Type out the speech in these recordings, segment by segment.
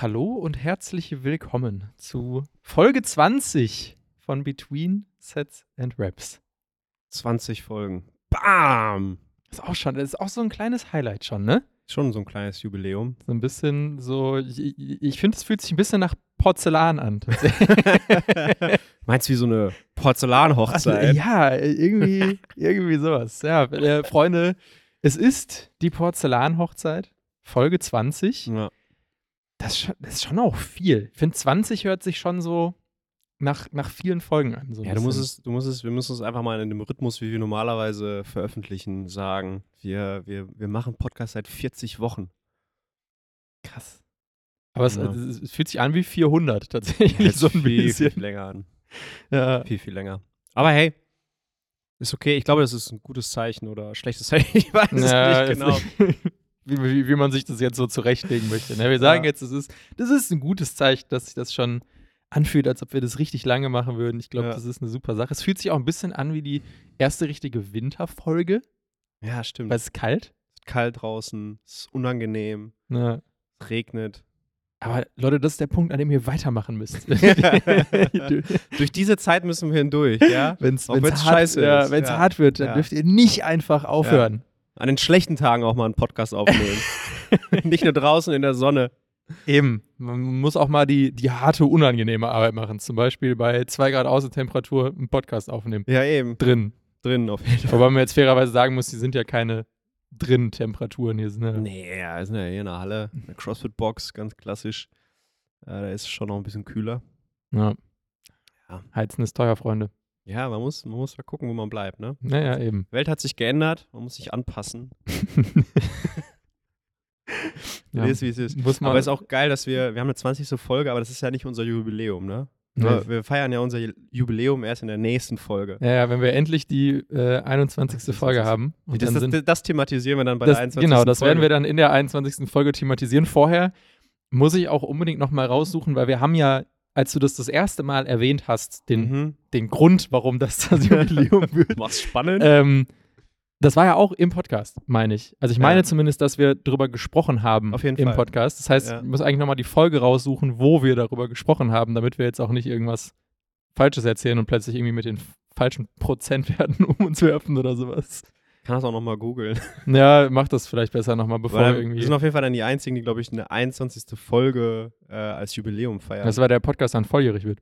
Hallo und herzlich willkommen zu Folge 20 von Between Sets and Raps. 20 Folgen. Bam! Ist auch schon, das ist auch so ein kleines Highlight schon, ne? Schon so ein kleines Jubiläum. So ein bisschen so, ich, ich finde, es fühlt sich ein bisschen nach Porzellan an. Meinst du wie so eine Porzellanhochzeit? ja, irgendwie, irgendwie sowas. Ja, äh, Freunde, es ist die Porzellanhochzeit, Folge 20. Ja. Das ist schon, das ist schon auch viel. Ich finde, 20 hört sich schon so nach, nach vielen Folgen an. So Ja, du musst es, du musst es, wir müssen es einfach mal in dem Rhythmus, wie wir normalerweise veröffentlichen, sagen. Wir, wir, wir machen Podcast seit 40 Wochen. Krass. Aber es, Ja. es, es fühlt sich an wie 400 tatsächlich, Jetzt so ein viel, bisschen. viel länger an. Ja. Viel, viel länger. Aber hey, ist okay. Ich glaube, das ist ein gutes Zeichen oder ein schlechtes Zeichen. Ich weiß Ja, es nicht genau. wie, wie, wie man sich das jetzt so zurechtlegen möchte. Ne? Wir sagen Ja. jetzt, es ist, das ist ein gutes Zeichen, dass sich das schon anfühlt, als ob wir das richtig lange machen würden. Ich glaube, Ja. das ist eine super Sache. Es fühlt sich auch ein bisschen an wie die erste richtige Winterfolge, Ja, stimmt. weil es ist kalt. Es ist kalt draußen, es ist unangenehm, Ne? es regnet. Aber Leute, das ist der Punkt, an dem ihr weitermachen müsst. Durch diese Zeit müssen wir hindurch, ja? Wenn es hart, ja, wenn's Ja. hart wird, dann Ja. dürft ihr nicht einfach aufhören. An den schlechten Tagen auch mal einen Podcast aufnehmen. Nicht nur draußen in der Sonne. Eben. Man muss auch mal die, die harte, unangenehme Arbeit machen. Zum Beispiel bei 2 Grad Außentemperatur einen Podcast aufnehmen. Ja, eben. Drin. Drin auf jeden Fall. Wobei man jetzt fairerweise sagen muss, die sind ja keine drin Temperaturen hier. Sind ja, Nee, ja, sind ja hier in der Halle. Eine CrossFit-Box, ganz klassisch. Äh, da ist es schon noch ein bisschen kühler. ja. Ja. Heizen ist teuer, Freunde. Ja, man muss, man muss ja gucken, wo man bleibt, ne? Naja, eben. Welt hat sich geändert, man muss sich anpassen. ja. Ist, wie es ist. Muss man, Aber es ist auch geil, dass wir, wir haben eine 20. Folge, aber das ist ja nicht unser Jubiläum, ne? Nee. Wir, feiern ja unser Jubiläum erst in der nächsten Folge. ja, ja, wenn wir endlich die äh, 21. Folge haben. Das, sind, das, das thematisieren wir dann bei das, der 21. genau, das Folge. werden wir dann in der 21. Folge thematisieren. Vorher muss ich auch unbedingt noch mal raussuchen, weil wir haben ja, als du das das erste Mal erwähnt hast, den, Mhm. den Grund, warum das das Jubiläum wird, Mach's spannend. ähm, das war ja auch im Podcast, meine ich. Also ich meine Ja. zumindest, dass wir darüber gesprochen haben Auf jeden im Fall. Podcast. Das heißt, Ja. ich muss eigentlich nochmal die Folge raussuchen, wo wir darüber gesprochen haben, damit wir jetzt auch nicht irgendwas Falsches erzählen und plötzlich irgendwie mit den falschen Prozentwerten um uns werfen oder sowas. kann das auch nochmal googeln. Ja, mach das vielleicht besser nochmal, bevor Weil wir irgendwie. wir sind auf jeden Fall dann die einzigen, die, glaube ich, eine 21. Folge äh, als Jubiläum feiern. das war der Podcast dann volljährig wird.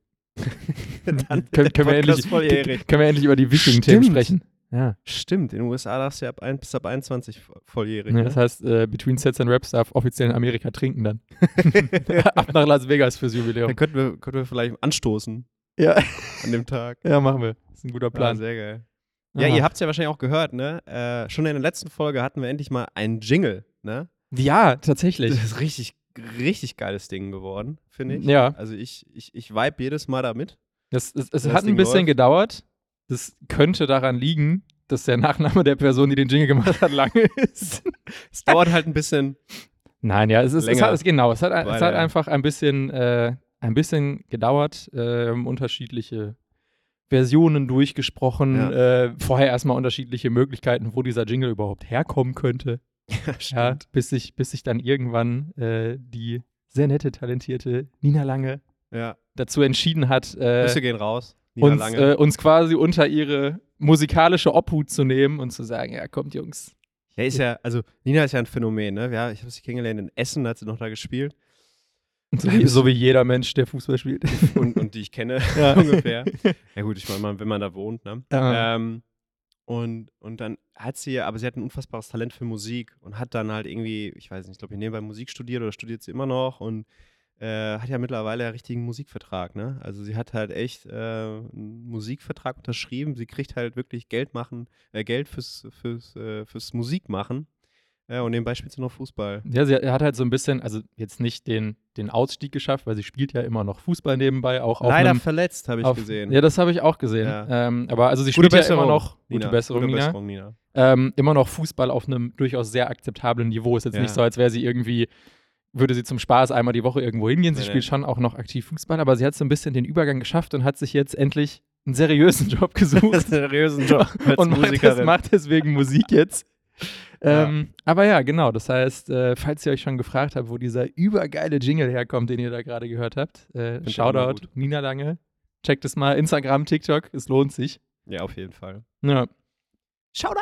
Dann können, der können, wir endlich, volljährig. können wir endlich über die wichtigen Themen Stimmt. sprechen. Ja. Stimmt, in den USA darfst du ja ab ein, bis ab 21 volljährig. ja ne? das heißt, äh, Between Sets and Raps darf offiziell in Amerika trinken dann. Ab nach Las Vegas fürs Jubiläum. Dann könnten wir, könnten wir vielleicht anstoßen Ja. an dem Tag. Ja, machen wir. Das ist ein guter Ja, Plan. sehr geil. Ja, Aha. ihr habt es ja wahrscheinlich auch gehört, ne? Äh, schon in der letzten Folge hatten wir endlich mal einen Jingle, ne? ja, tatsächlich. Das ist richtig, richtig geiles Ding geworden, finde ich. Ja. Also ich, ich, ich vibe jedes Mal damit. Das, es es hat ein Ding bisschen läuft. gedauert. Das könnte daran liegen, dass der Nachname der Person, die den Jingle gemacht hat, lange ist. Es dauert halt ein bisschen. Nein, ja, es ist, es Länger. hat, es, genau, es hat, es Weiter, hat ja. einfach ein bisschen, äh, ein bisschen gedauert, ähm, unterschiedliche Versionen durchgesprochen, Ja. äh, vorher erstmal unterschiedliche Möglichkeiten, wo dieser Jingle überhaupt herkommen könnte. Ja, bis sich, bis sich dann irgendwann äh, die sehr nette, talentierte Nina Lange ja. dazu entschieden hat, äh, Grüße gehen raus. Uns, äh, uns quasi unter ihre musikalische Obhut zu nehmen und zu sagen, ja, kommt Jungs. Ja, ist ja, also Nina ist ja ein Phänomen, ne? Ja, ich habe sie kennengelernt in Essen, hat sie noch da gespielt. So wie, so wie jeder Mensch, der Fußball spielt. Und, und die ich kenne Ja. ungefähr. Ja gut, ich meine, wenn man da wohnt, ne? Ähm, und, und dann hat sie, aber sie hat ein unfassbares Talent für Musik und hat dann halt irgendwie, ich weiß nicht, ich glaube, hier nebenbei Musik studiert oder studiert sie immer noch und äh, hat ja mittlerweile einen richtigen Musikvertrag, ne? Also sie hat halt echt äh, einen Musikvertrag unterschrieben. Sie kriegt halt wirklich Geld machen, äh, Geld fürs, fürs, äh, fürs Musikmachen. Ja, und nebenbei spielt sie noch Fußball. Ja, sie hat halt so ein bisschen, also jetzt nicht den, den Ausstieg geschafft, weil sie spielt ja immer noch Fußball nebenbei, auch auf Leider einem, verletzt, habe ich auf, gesehen. Ja, das habe ich auch gesehen. Ja. Ähm, aber also sie Gute spielt ja Besserung, immer noch. Nina. Gute Besserung, Gute Nina. Besserung, Nina. ähm, immer noch Fußball auf einem durchaus sehr akzeptablen Niveau. Ist jetzt Ja. nicht so, als wäre sie irgendwie, würde sie zum Spaß einmal die Woche irgendwo hingehen. Sie Nee, spielt nee. schon auch noch aktiv Fußball, aber sie hat so ein bisschen den Übergang geschafft und hat sich jetzt endlich einen seriösen Job gesucht. seriösen Job und macht, Musikerin. macht deswegen Musik jetzt. Ja. Ähm, aber ja, genau. Das heißt, äh, falls ihr euch schon gefragt habt, wo dieser übergeile Jingle herkommt, den ihr da gerade gehört habt, äh, Shoutout. Nina Lange. Checkt es mal. Instagram, TikTok, es lohnt sich. Ja, auf jeden Fall. Ja. Shoutout!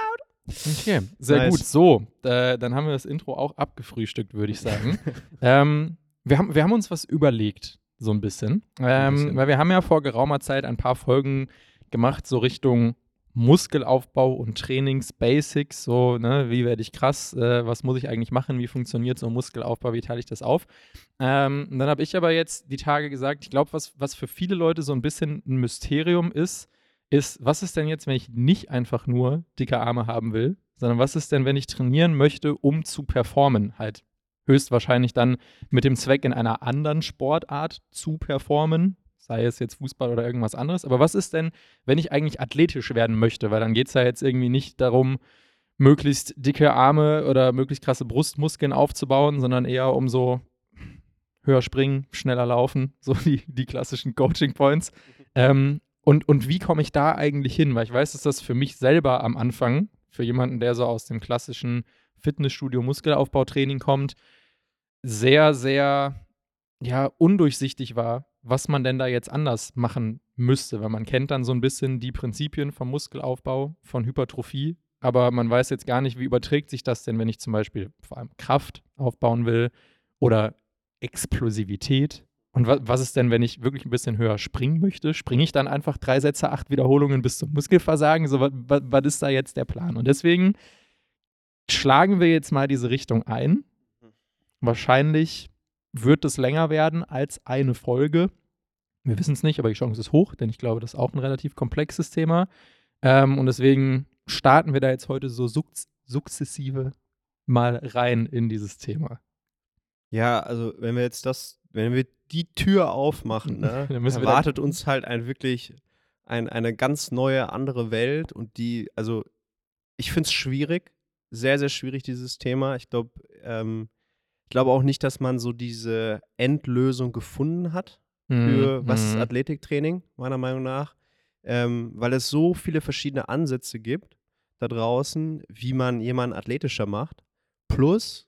Okay, sehr Nice. gut. So, äh, dann haben wir das Intro auch abgefrühstückt, würde ich sagen. ähm, wir, haben, wir haben uns was überlegt, so ein bisschen. Ähm, bisschen. Weil wir haben ja vor geraumer Zeit ein paar Folgen gemacht, so Richtung Muskelaufbau und Trainingsbasics, so, ne, wie werde ich krass, äh, was muss ich eigentlich machen, wie funktioniert so ein Muskelaufbau, wie teile ich das auf. Ähm, und dann habe ich aber jetzt die Tage gesagt, ich glaube, was, was für viele Leute so ein bisschen ein Mysterium ist, ist, was ist denn jetzt, wenn ich nicht einfach nur dicke Arme haben will, sondern was ist denn, wenn ich trainieren möchte, um zu performen? Halt höchstwahrscheinlich dann mit dem Zweck, in einer anderen Sportart zu performen, sei es jetzt Fußball oder irgendwas anderes. Aber was ist denn, wenn ich eigentlich athletisch werden möchte? Weil dann geht es ja jetzt irgendwie nicht darum, möglichst dicke Arme oder möglichst krasse Brustmuskeln aufzubauen, sondern eher um so höher springen, schneller laufen, so die, die klassischen Coaching Points. Ähm, und, und wie komme ich da eigentlich hin? Weil ich weiß, dass das für mich selber am Anfang, für jemanden, der so aus dem klassischen Fitnessstudio Muskelaufbautraining kommt, sehr, sehr ja, undurchsichtig war, was man denn da jetzt anders machen müsste, weil man kennt dann so ein bisschen die Prinzipien vom Muskelaufbau, von Hypertrophie, aber man weiß jetzt gar nicht, wie überträgt sich das denn, wenn ich zum Beispiel vor allem Kraft aufbauen will oder Explosivität. Und wa was ist denn, wenn ich wirklich ein bisschen höher springen möchte? Springe ich dann einfach drei Sätze, acht Wiederholungen bis zum Muskelversagen? So, was ist da jetzt der Plan? Und deswegen schlagen wir jetzt mal diese Richtung ein. Wahrscheinlich wird es länger werden als eine Folge. Wir wissen es nicht, aber die Chance ist hoch, denn ich glaube, das ist auch ein relativ komplexes Thema. Ähm, und deswegen starten wir da jetzt heute so sukz sukzessive mal rein in dieses Thema. Ja, also wenn wir jetzt das, wenn wir die Tür aufmachen, ne, Dann erwartet uns halt ein wirklich ein, eine ganz neue, andere Welt und die, also ich finde es schwierig, sehr, sehr schwierig, dieses Thema. Ich glaube, ähm, ich glaube auch nicht, dass man so diese Endlösung gefunden hat für was ist Mhm. Athletiktraining, meiner Meinung nach, ähm, weil es so viele verschiedene Ansätze gibt da draußen, wie man jemanden athletischer macht. Plus,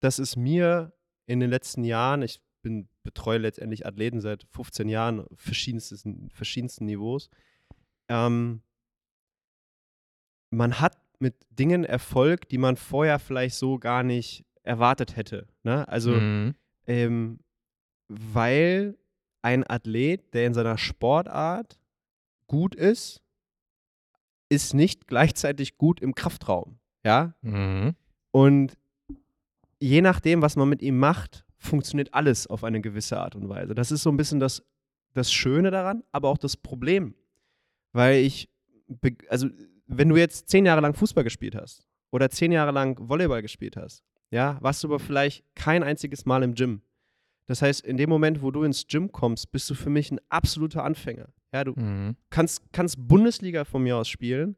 dass es mir in den letzten Jahren, ich bin betreue letztendlich Athleten seit 15 Jahren, verschiedensten, verschiedensten Niveaus, ähm, man hat mit Dingen Erfolg, die man vorher vielleicht so gar nicht erwartet hätte. Ne? Also, Mhm. ähm, weil ein Athlet, der in seiner Sportart gut ist, ist nicht gleichzeitig gut im Kraftraum. Ja? Mhm. Und je nachdem, was man mit ihm macht, funktioniert alles auf eine gewisse Art und Weise. Das ist so ein bisschen das, das Schöne daran, aber auch das Problem. Weil ich, also wenn du jetzt zehn Jahre lang Fußball gespielt hast oder zehn Jahre lang Volleyball gespielt hast, ja, warst du aber vielleicht kein einziges Mal im Gym. Das heißt, in dem Moment, wo du ins Gym kommst, bist du für mich ein absoluter Anfänger. Ja, du Mhm. kannst, kannst Bundesliga von mir aus spielen,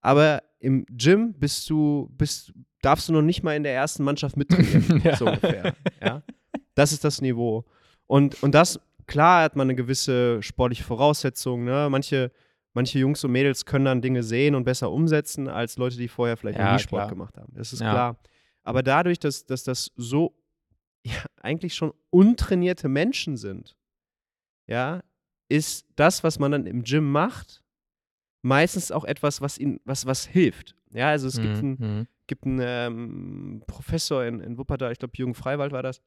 aber im Gym bist du, bist, darfst du noch nicht mal in der ersten Mannschaft mittrainieren, Ja. so ungefähr. Ja? Das ist das Niveau. Und, und das, klar hat man eine gewisse sportliche Voraussetzung. Ne? Manche, manche Jungs und Mädels können dann Dinge sehen und besser umsetzen, als Leute, die vorher vielleicht Ja, nie Sport klar. gemacht haben. Das ist Ja. klar. Aber dadurch, dass, dass das so ja, eigentlich schon untrainierte Menschen sind, ja, ist das, was man dann im Gym macht, meistens auch etwas, was ihnen, was, was hilft. Ja, also es gibt einen, Mhm. gibt einen ähm, Professor in, in Wuppertal, ich glaube Jürgen Freiwald war das,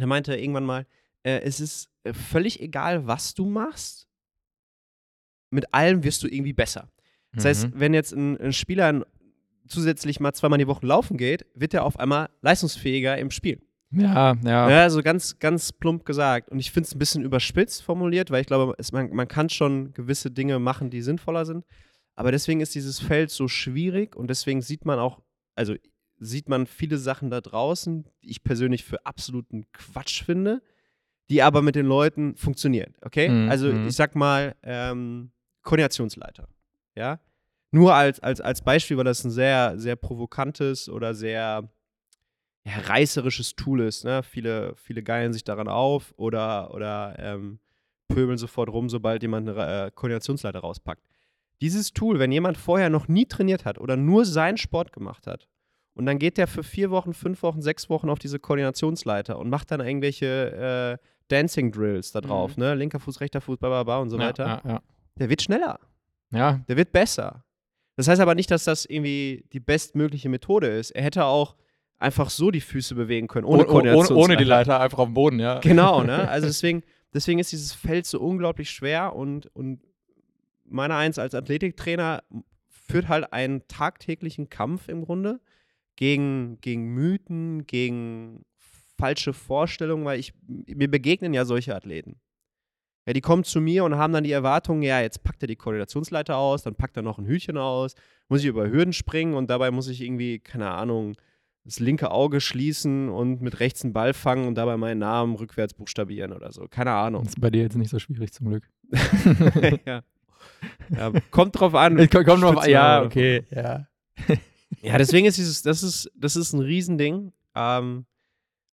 der meinte irgendwann mal, äh, es ist äh, völlig egal, was du machst, mit allem wirst du irgendwie besser. Das heißt, Mhm. wenn jetzt ein, ein Spieler ein, zusätzlich mal zweimal die Woche laufen geht, wird er auf einmal leistungsfähiger im Spiel. ja, ja. Ja, so ganz, ganz plump gesagt. Und ich finde es ein bisschen überspitzt formuliert, weil ich glaube, es, man, man kann schon gewisse Dinge machen, die sinnvoller sind. Aber deswegen ist dieses Feld so schwierig und deswegen sieht man auch, also sieht man viele Sachen da draußen, die ich persönlich für absoluten Quatsch finde, die aber mit den Leuten funktionieren. Okay? Mhm, Also mhm. ich sag mal, ähm, Koordinationsleiter. Ja? nur als, als, als Beispiel, weil das ein sehr, sehr provokantes oder sehr ja, reißerisches Tool ist. Ne? Viele, viele geilen sich daran auf oder, oder ähm, pöbeln sofort rum, sobald jemand eine äh, Koordinationsleiter rauspackt. Dieses Tool, wenn jemand vorher noch nie trainiert hat oder nur seinen Sport gemacht hat und dann geht der für vier Wochen, fünf Wochen, sechs Wochen auf diese Koordinationsleiter und macht dann irgendwelche äh, Dancing Drills da drauf, mhm. ne? Linker Fuß, rechter Fuß, bla bla bla und so ja, weiter. Ja, ja. Der wird schneller. Ja. Der wird besser. Das heißt aber nicht, dass das irgendwie die bestmögliche Methode ist. Er hätte auch einfach so die Füße bewegen können, ohne oh, ohne, ohne die Leiter einfach auf dem Boden, ja. Genau, ne? Also deswegen, deswegen ist dieses Feld so unglaublich schwer und, und meiner eins als Athletiktrainer führt halt einen tagtäglichen Kampf im Grunde gegen, gegen Mythen, gegen falsche Vorstellungen, weil ich, mir begegnen ja solche Athleten. Ja, die kommen zu mir und haben dann die Erwartung, ja, jetzt packt er die Koordinationsleiter aus, dann packt er noch ein Hütchen aus, muss ich über Hürden springen und dabei muss ich irgendwie, keine Ahnung, das linke Auge schließen und mit rechts einen Ball fangen und dabei meinen Namen rückwärts buchstabieren oder so. Keine Ahnung. Das ist bei dir jetzt nicht so schwierig zum Glück. ja. ja. Kommt drauf an. Kommt drauf an. Ja, okay. Ja. Ja, deswegen ist dieses, das ist, das ist ein Riesending. Ähm,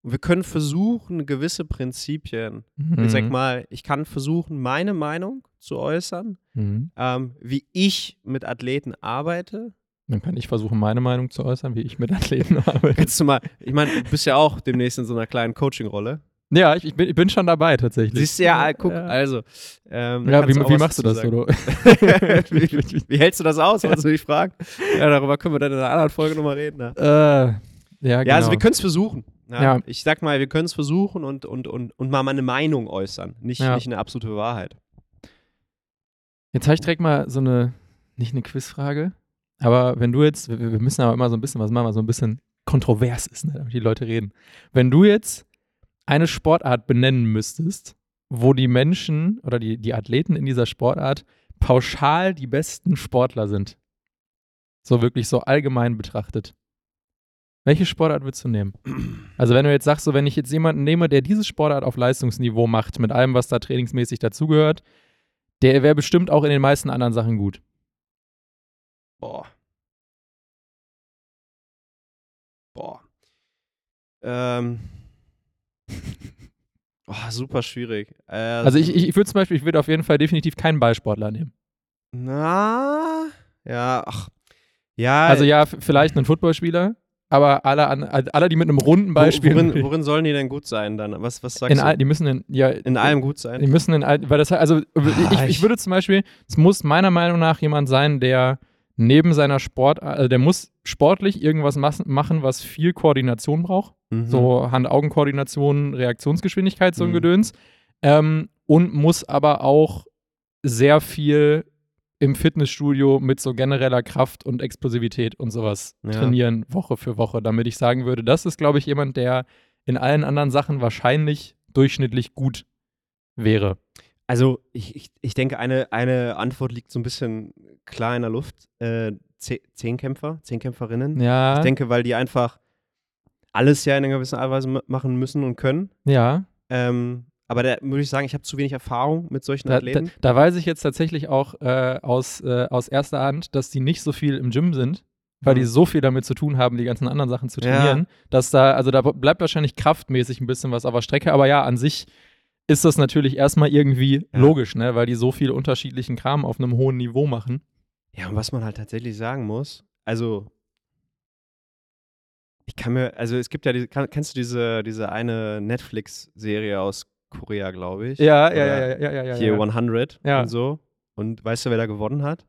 wir können versuchen, gewisse Prinzipien, mhm. ich sag mhm. mal, ich kann versuchen, meine Meinung zu äußern, mhm. ähm, wie ich mit Athleten arbeite dann kann ich versuchen, meine Meinung zu äußern, wie ich mit Athleten arbeite. Kannst du mal, ich meine, du bist ja auch demnächst in so einer kleinen Coaching-Rolle. Ja, ich, ich, bin, ich, bin, schon dabei tatsächlich. Siehst du ja, guck, ja. also. Ähm, ja, wie, wie machst du das, Dodo? wie, wie, hältst du das aus, wolltest du dich fragen? Ja, darüber können wir dann in einer anderen Folge nochmal reden. Ne? Äh, ja, genau. Ja, also wir können es versuchen. Ja, ja. Ich sag mal, wir können es versuchen und, und, und, und mal meine Meinung äußern, nicht, nicht eine absolute Wahrheit. Jetzt habe ich direkt mal so eine, nicht eine Quizfrage, aber wenn du jetzt, wir, wir müssen aber immer so ein bisschen was machen, was so ein bisschen kontrovers ist, ne, damit die Leute reden. Wenn du jetzt eine Sportart benennen müsstest, wo die Menschen oder die, die Athleten in dieser Sportart pauschal die besten Sportler sind, so wirklich so allgemein betrachtet, welche Sportart würdest du nehmen? Also wenn du jetzt sagst, so wenn ich jetzt jemanden nehme, der diese Sportart auf Leistungsniveau macht, mit allem, was da trainingsmäßig dazugehört, der wäre bestimmt auch in den meisten anderen Sachen gut. Boah. Boah. Ähm. Oh, super schwierig. Äh, also ich, ich, ich würde zum Beispiel, ich würde auf jeden Fall definitiv keinen Ballsportler nehmen. Na, ja, ach, ja. Also ja, vielleicht einen Footballspieler, aber alle, alle, die mit einem runden Ball spielen. Worin, worin sollen die denn gut sein dann? Was, was sagst in du? die müssen in, ja, in allem gut sein. Die müssen in all, weil das also ich, ich würde zum Beispiel, es muss meiner Meinung nach jemand sein, der neben seiner Sport, also der muss sportlich irgendwas machen, was viel Koordination braucht. Mhm. So Hand-Augen-Koordination, Reaktionsgeschwindigkeit, so ein mhm. Gedöns. Ähm, und muss aber auch sehr viel im Fitnessstudio mit so genereller Kraft und Explosivität und sowas ja. trainieren, Woche für Woche, damit ich sagen würde, das ist, glaube ich, jemand, der in allen anderen Sachen wahrscheinlich durchschnittlich gut wäre. Also ich, ich, ich denke, eine, eine Antwort liegt so ein bisschen klar in der Luft. Äh, Zehnkämpfer, Zehnkämpferinnen. Ja. Ich denke, weil die einfach alles ja in einer gewissen Art und Weise machen müssen und können. Ja. Ähm, aber da würde ich sagen, ich habe zu wenig Erfahrung mit solchen da, Athleten. Da, da, weiß ich jetzt tatsächlich auch äh, aus, äh, aus erster Hand, dass die nicht so viel im Gym sind, weil mhm. die so viel damit zu tun haben, die ganzen anderen Sachen zu trainieren, ja. dass da, also da bleibt wahrscheinlich kraftmäßig ein bisschen was auf der Strecke, aber ja, an sich ist das natürlich erstmal irgendwie ja. logisch, ne? weil die so viel unterschiedlichen Kram auf einem hohen Niveau machen. Ja, und was man halt tatsächlich sagen muss, also ich kann mir, also es gibt ja, die, kann, kennst du diese, diese eine Netflix-Serie aus Korea, glaube ich? Ja, ja, ja, ja, ja, ja. Hier ja. 100 ja. und so. Und weißt du, wer da gewonnen hat?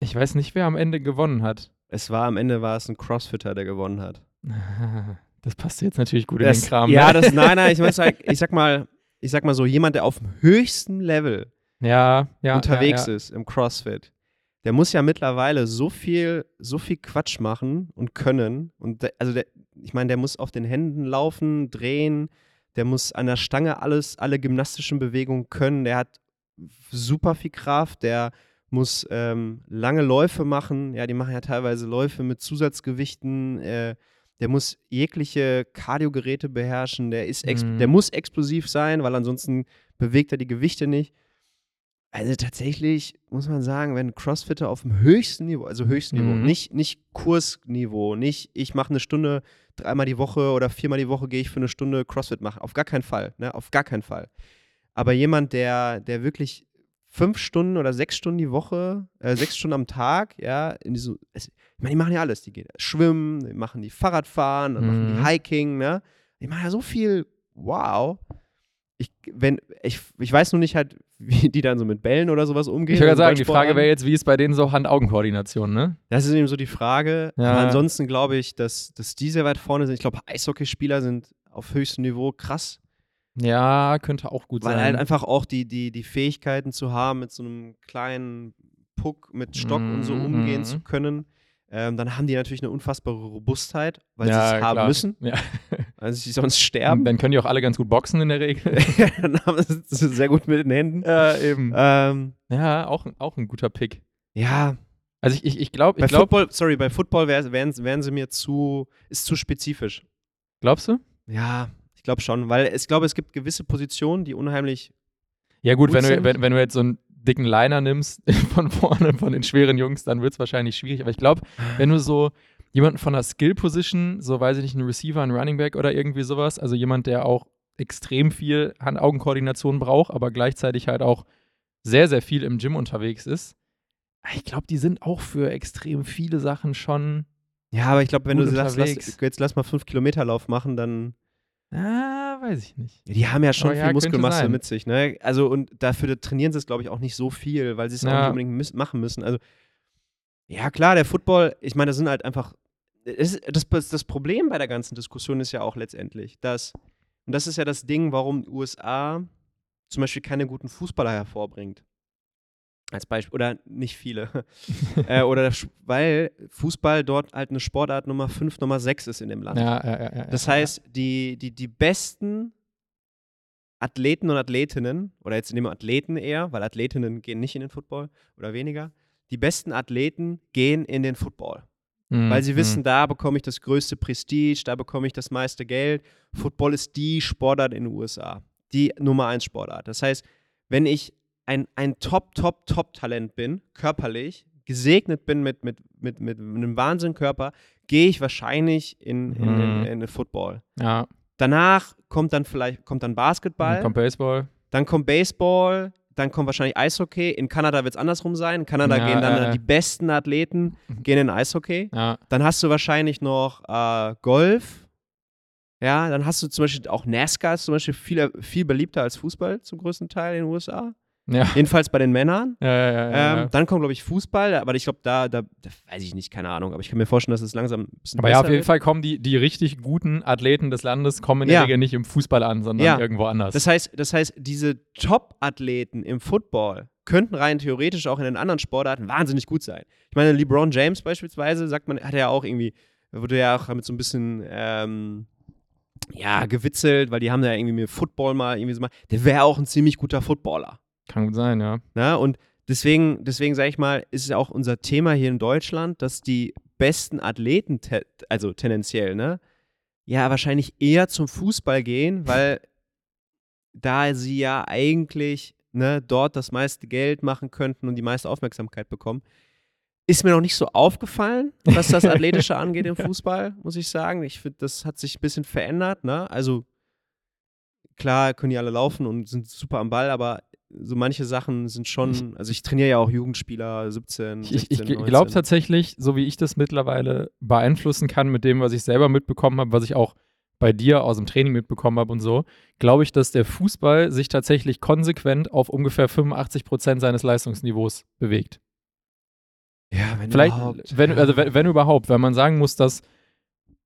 Ich weiß nicht, wer am Ende gewonnen hat. Es war am Ende war es ein Crossfitter, der gewonnen hat. Das passt jetzt natürlich gut das, in den Kram. Ja, ne? das, nein, nein, ich, mein, ich sag mal, ich sag mal so, jemand, der auf dem höchsten Level ja, ja, unterwegs ja, ist im CrossFit, der muss ja mittlerweile so viel, so viel Quatsch machen und können. Und der, also der, ich meine, der muss auf den Händen laufen, drehen, der muss an der Stange alles, alle gymnastischen Bewegungen können, der hat super viel Kraft, der muss ähm, lange Läufe machen. Ja, die machen ja teilweise Läufe mit Zusatzgewichten. Äh, der muss jegliche Kardiogeräte beherrschen, der, ist mhm. der muss explosiv sein, weil ansonsten bewegt er die Gewichte nicht. Also tatsächlich muss man sagen, wenn Crossfitter auf dem höchsten Niveau, also höchsten Niveau, Mhm. nicht, nicht Kursniveau, nicht ich mache eine Stunde dreimal die Woche oder viermal die Woche gehe ich für eine Stunde Crossfit machen. Auf gar keinen Fall, ne? Auf gar keinen Fall. Aber jemand, der, der wirklich fünf Stunden oder sechs Stunden die Woche, äh, sechs Stunden am Tag, ja, in diese, es, ich meine, die machen ja alles. Die gehen schwimmen, die machen die Fahrradfahren, dann machen die Mhm. Hiking, ne? Die machen ja so viel, wow. Ich, wenn, ich, ich weiß nur nicht halt, wie die dann so mit Bällen oder sowas umgehen. Ich würde sagen, die Frage wäre jetzt, wie ist bei denen so Hand-Augen-Koordination, ne? Das ist eben so die Frage. Ja. Aber ansonsten glaube ich, dass, dass die sehr weit vorne sind. Ich glaube, Eishockeyspieler sind auf höchstem Niveau krass, Ja, könnte auch gut weil sein. halt einfach auch die, die, die Fähigkeiten zu haben, mit so einem kleinen Puck mit Stock und so Mhm, umgehen mhm. zu können. Ähm, dann haben die natürlich eine unfassbare Robustheit, weil ja, sie es haben klar. müssen, Ja. weil sie sonst sterben. Dann können die auch alle ganz gut boxen in der Regel. dann haben sie es sehr gut mit den Händen. ja, eben. Ähm, Ja, auch, auch ein guter Pick. ja, Also ich, ich, ich glaube, Football, sorry, bei Football wär, wären, wären sie mir zu, ist zu spezifisch. glaubst du? Ja, glaube schon, weil ich glaube, es gibt gewisse Positionen, die unheimlich. Ja gut, Gut wenn du, sind. wenn, wenn du jetzt so einen dicken Liner nimmst von vorne, von den schweren Jungs, dann wird es wahrscheinlich schwierig. Aber ich glaube, wenn du so jemanden von einer Skill-Position, so weiß ich nicht, einen Receiver, einen Running Back oder irgendwie sowas, also jemand, der auch extrem viel Hand-Augen-Koordination braucht, aber gleichzeitig halt auch sehr, sehr viel im Gym unterwegs ist. Ich glaube, die sind auch für extrem viele Sachen schon. Ja, aber ich glaube, wenn du sagst, lass, jetzt lass mal fünf Kilometer Lauf machen, dann. Ah, weiß ich nicht. Ja, die haben ja schon ja, viel könnte Muskelmasse mit sich, ne? Also, und dafür trainieren sie es, glaube ich, auch nicht so viel, weil sie es auch Ja. nicht unbedingt miss- machen müssen. Also, ja, klar, der Football, ich meine, das sind halt einfach. Das, das, das Problem bei der ganzen Diskussion ist ja auch letztendlich, dass. Und das ist ja das Ding, warum die USA zum Beispiel keine guten Fußballer hervorbringt. Als Beispiel. Oder nicht viele. äh, oder weil Fußball dort halt eine Sportart Nummer 5, Nummer 6 ist in dem Land. Ja, ja, ja, Das heißt, die, die, die besten Athleten und Athletinnen, oder jetzt nehmen wir Athleten eher, weil Athletinnen gehen nicht in den Football oder weniger, die besten Athleten gehen in den Football. Mhm, Weil sie mhm. wissen, da bekomme ich das größte Prestige, da bekomme ich das meiste Geld. Football ist die Sportart in den USA. Die Nummer 1 Sportart. Das heißt, wenn ich ein, ein Top, Top, Top-Talent bin, körperlich, gesegnet bin mit, mit, mit, mit einem Wahnsinnkörper, gehe ich wahrscheinlich in, in, in, Mhm. in den Football. Ja, Danach kommt dann vielleicht kommt dann Basketball, dann kommt Baseball. dann kommt Baseball, dann kommt wahrscheinlich Eishockey. In Kanada wird es andersrum sein. In Kanada Ja, gehen dann äh. die besten Athleten gehen in Eishockey. Ja, Dann hast du wahrscheinlich noch äh, Golf. Ja, dann hast du zum Beispiel auch NASCAR ist zum Beispiel viel, viel beliebter als Fußball zum größten Teil in den USA. Ja. Jedenfalls bei den Männern. Ja, ja, Ähm. Dann kommt, glaube ich, Fußball, aber ich glaube, da, da, da weiß ich nicht, keine Ahnung, aber ich kann mir vorstellen, dass es langsam ein bisschen Aber ja, auf jeden wird. Fall kommen die, die richtig guten Athleten des Landes kommen in der Ja. Regel nicht im Fußball an, sondern irgendwo anders. Das heißt, das heißt, diese Top-Athleten im Football könnten rein theoretisch auch in den anderen Sportarten wahnsinnig gut sein. Ich meine, LeBron James beispielsweise, sagt man, hat ja auch irgendwie, wurde ja auch mit so ein bisschen, ähm, ja, gewitzelt, weil die haben ja irgendwie mit Football mal irgendwie so mal, der wäre auch ein ziemlich guter Footballer. Kann gut sein, ja. Ne? Und deswegen, deswegen sage ich mal, ist es auch unser Thema hier in Deutschland, dass die besten Athleten, te also tendenziell, ne, ja, wahrscheinlich eher zum Fußball gehen, weil da sie ja eigentlich ne, dort das meiste Geld machen könnten und die meiste Aufmerksamkeit bekommen. Ist mir noch nicht so aufgefallen, was das Athletische angeht im Fußball, muss ich sagen. Ich finde, das hat sich ein bisschen verändert. Ne? Also klar können die alle laufen und sind super am Ball, aber so manche Sachen sind schon, also ich trainiere ja auch Jugendspieler, 17, Ich, 16, ich 19. glaube tatsächlich, so wie ich das mittlerweile beeinflussen kann mit dem, was ich selber mitbekommen habe, was ich auch bei dir aus dem Training mitbekommen habe und so, glaube ich, dass der Fußball sich tatsächlich konsequent auf ungefähr 85 Prozent seines Leistungsniveaus bewegt. ja, wenn Vielleicht, überhaupt. wenn, also wenn, wenn überhaupt, weil man sagen muss, dass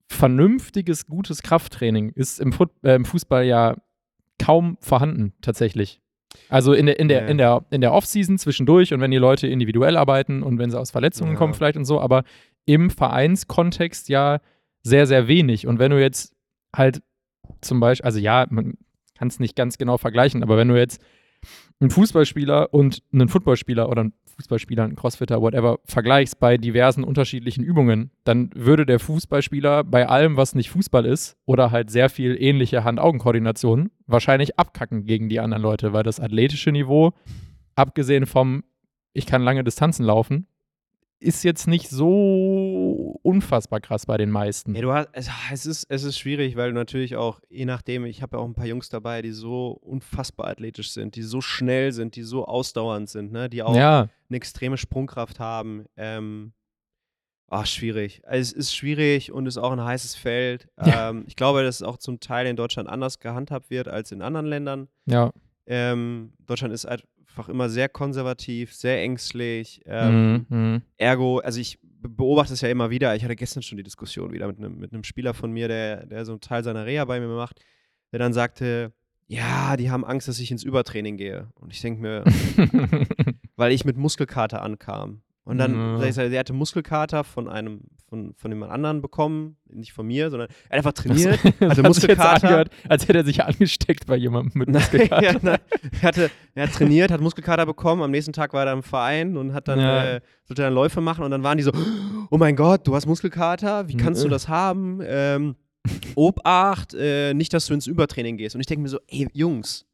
vernünftiges, gutes Krafttraining ist im, Foot, äh, im Fußball ja kaum vorhanden, tatsächlich. Also in der, in der, Ja. in der, in der Offseason zwischendurch und wenn die Leute individuell arbeiten und wenn sie aus Verletzungen Ja. kommen vielleicht und so, aber im Vereinskontext ja sehr, sehr wenig. Und wenn du jetzt halt zum Beispiel, also ja, man kann es nicht ganz genau vergleichen, aber wenn du jetzt einen Fußballspieler und einen Footballspieler oder einen Fußballspieler, einen Crossfitter, whatever, vergleichst bei diversen unterschiedlichen Übungen, dann würde der Fußballspieler bei allem, was nicht Fußball ist oder halt sehr viel ähnliche Hand-Augen-Koordination, wahrscheinlich abkacken gegen die anderen Leute, weil das athletische Niveau abgesehen vom, ich kann lange Distanzen laufen, ist jetzt nicht so unfassbar krass bei den meisten. Ja, du hast, es, ist, es ist schwierig, weil du natürlich auch, je nachdem, ich habe ja auch ein paar Jungs dabei, die so unfassbar athletisch sind, die so schnell sind, die so ausdauernd sind, ne? die auch ja. eine extreme Sprungkraft haben. Ähm, ach, schwierig. Es ist schwierig und ist auch ein heißes Feld. Ja. Ähm, ich glaube, dass es auch zum Teil in Deutschland anders gehandhabt wird als in anderen Ländern. Ja. Ähm, Deutschland ist einfach immer sehr konservativ, sehr ängstlich. Ähm, Mhm, mhm. Ergo, also ich be- beobachte es ja immer wieder. Ich hatte gestern schon die Diskussion wieder mit einem mit einem Spieler von mir, der, der so einen Teil seiner Reha bei mir macht, der dann sagte, ja, die haben Angst, dass ich ins Übertraining gehe. Und ich denke mir, weil ich mit Muskelkater ankam. Und dann, Ja. sag ich, er hatte Muskelkater von einem, von, von jemand anderen bekommen, nicht von mir, sondern er hat einfach trainiert, Das hatte Muskelkater. angehört, als hätte er sich angesteckt bei jemandem mit Muskelkater. ja, nein. Er, hatte, er hat trainiert, hat Muskelkater bekommen, am nächsten Tag war er im Verein und hat dann, Ja. äh, sollte dann Läufe machen und dann waren die so, oh mein Gott, du hast Muskelkater, wie kannst du Mhm. das haben? Ähm, Obacht, äh, nicht, dass du ins Übertraining gehst. Und ich denke mir so, ey, Jungs,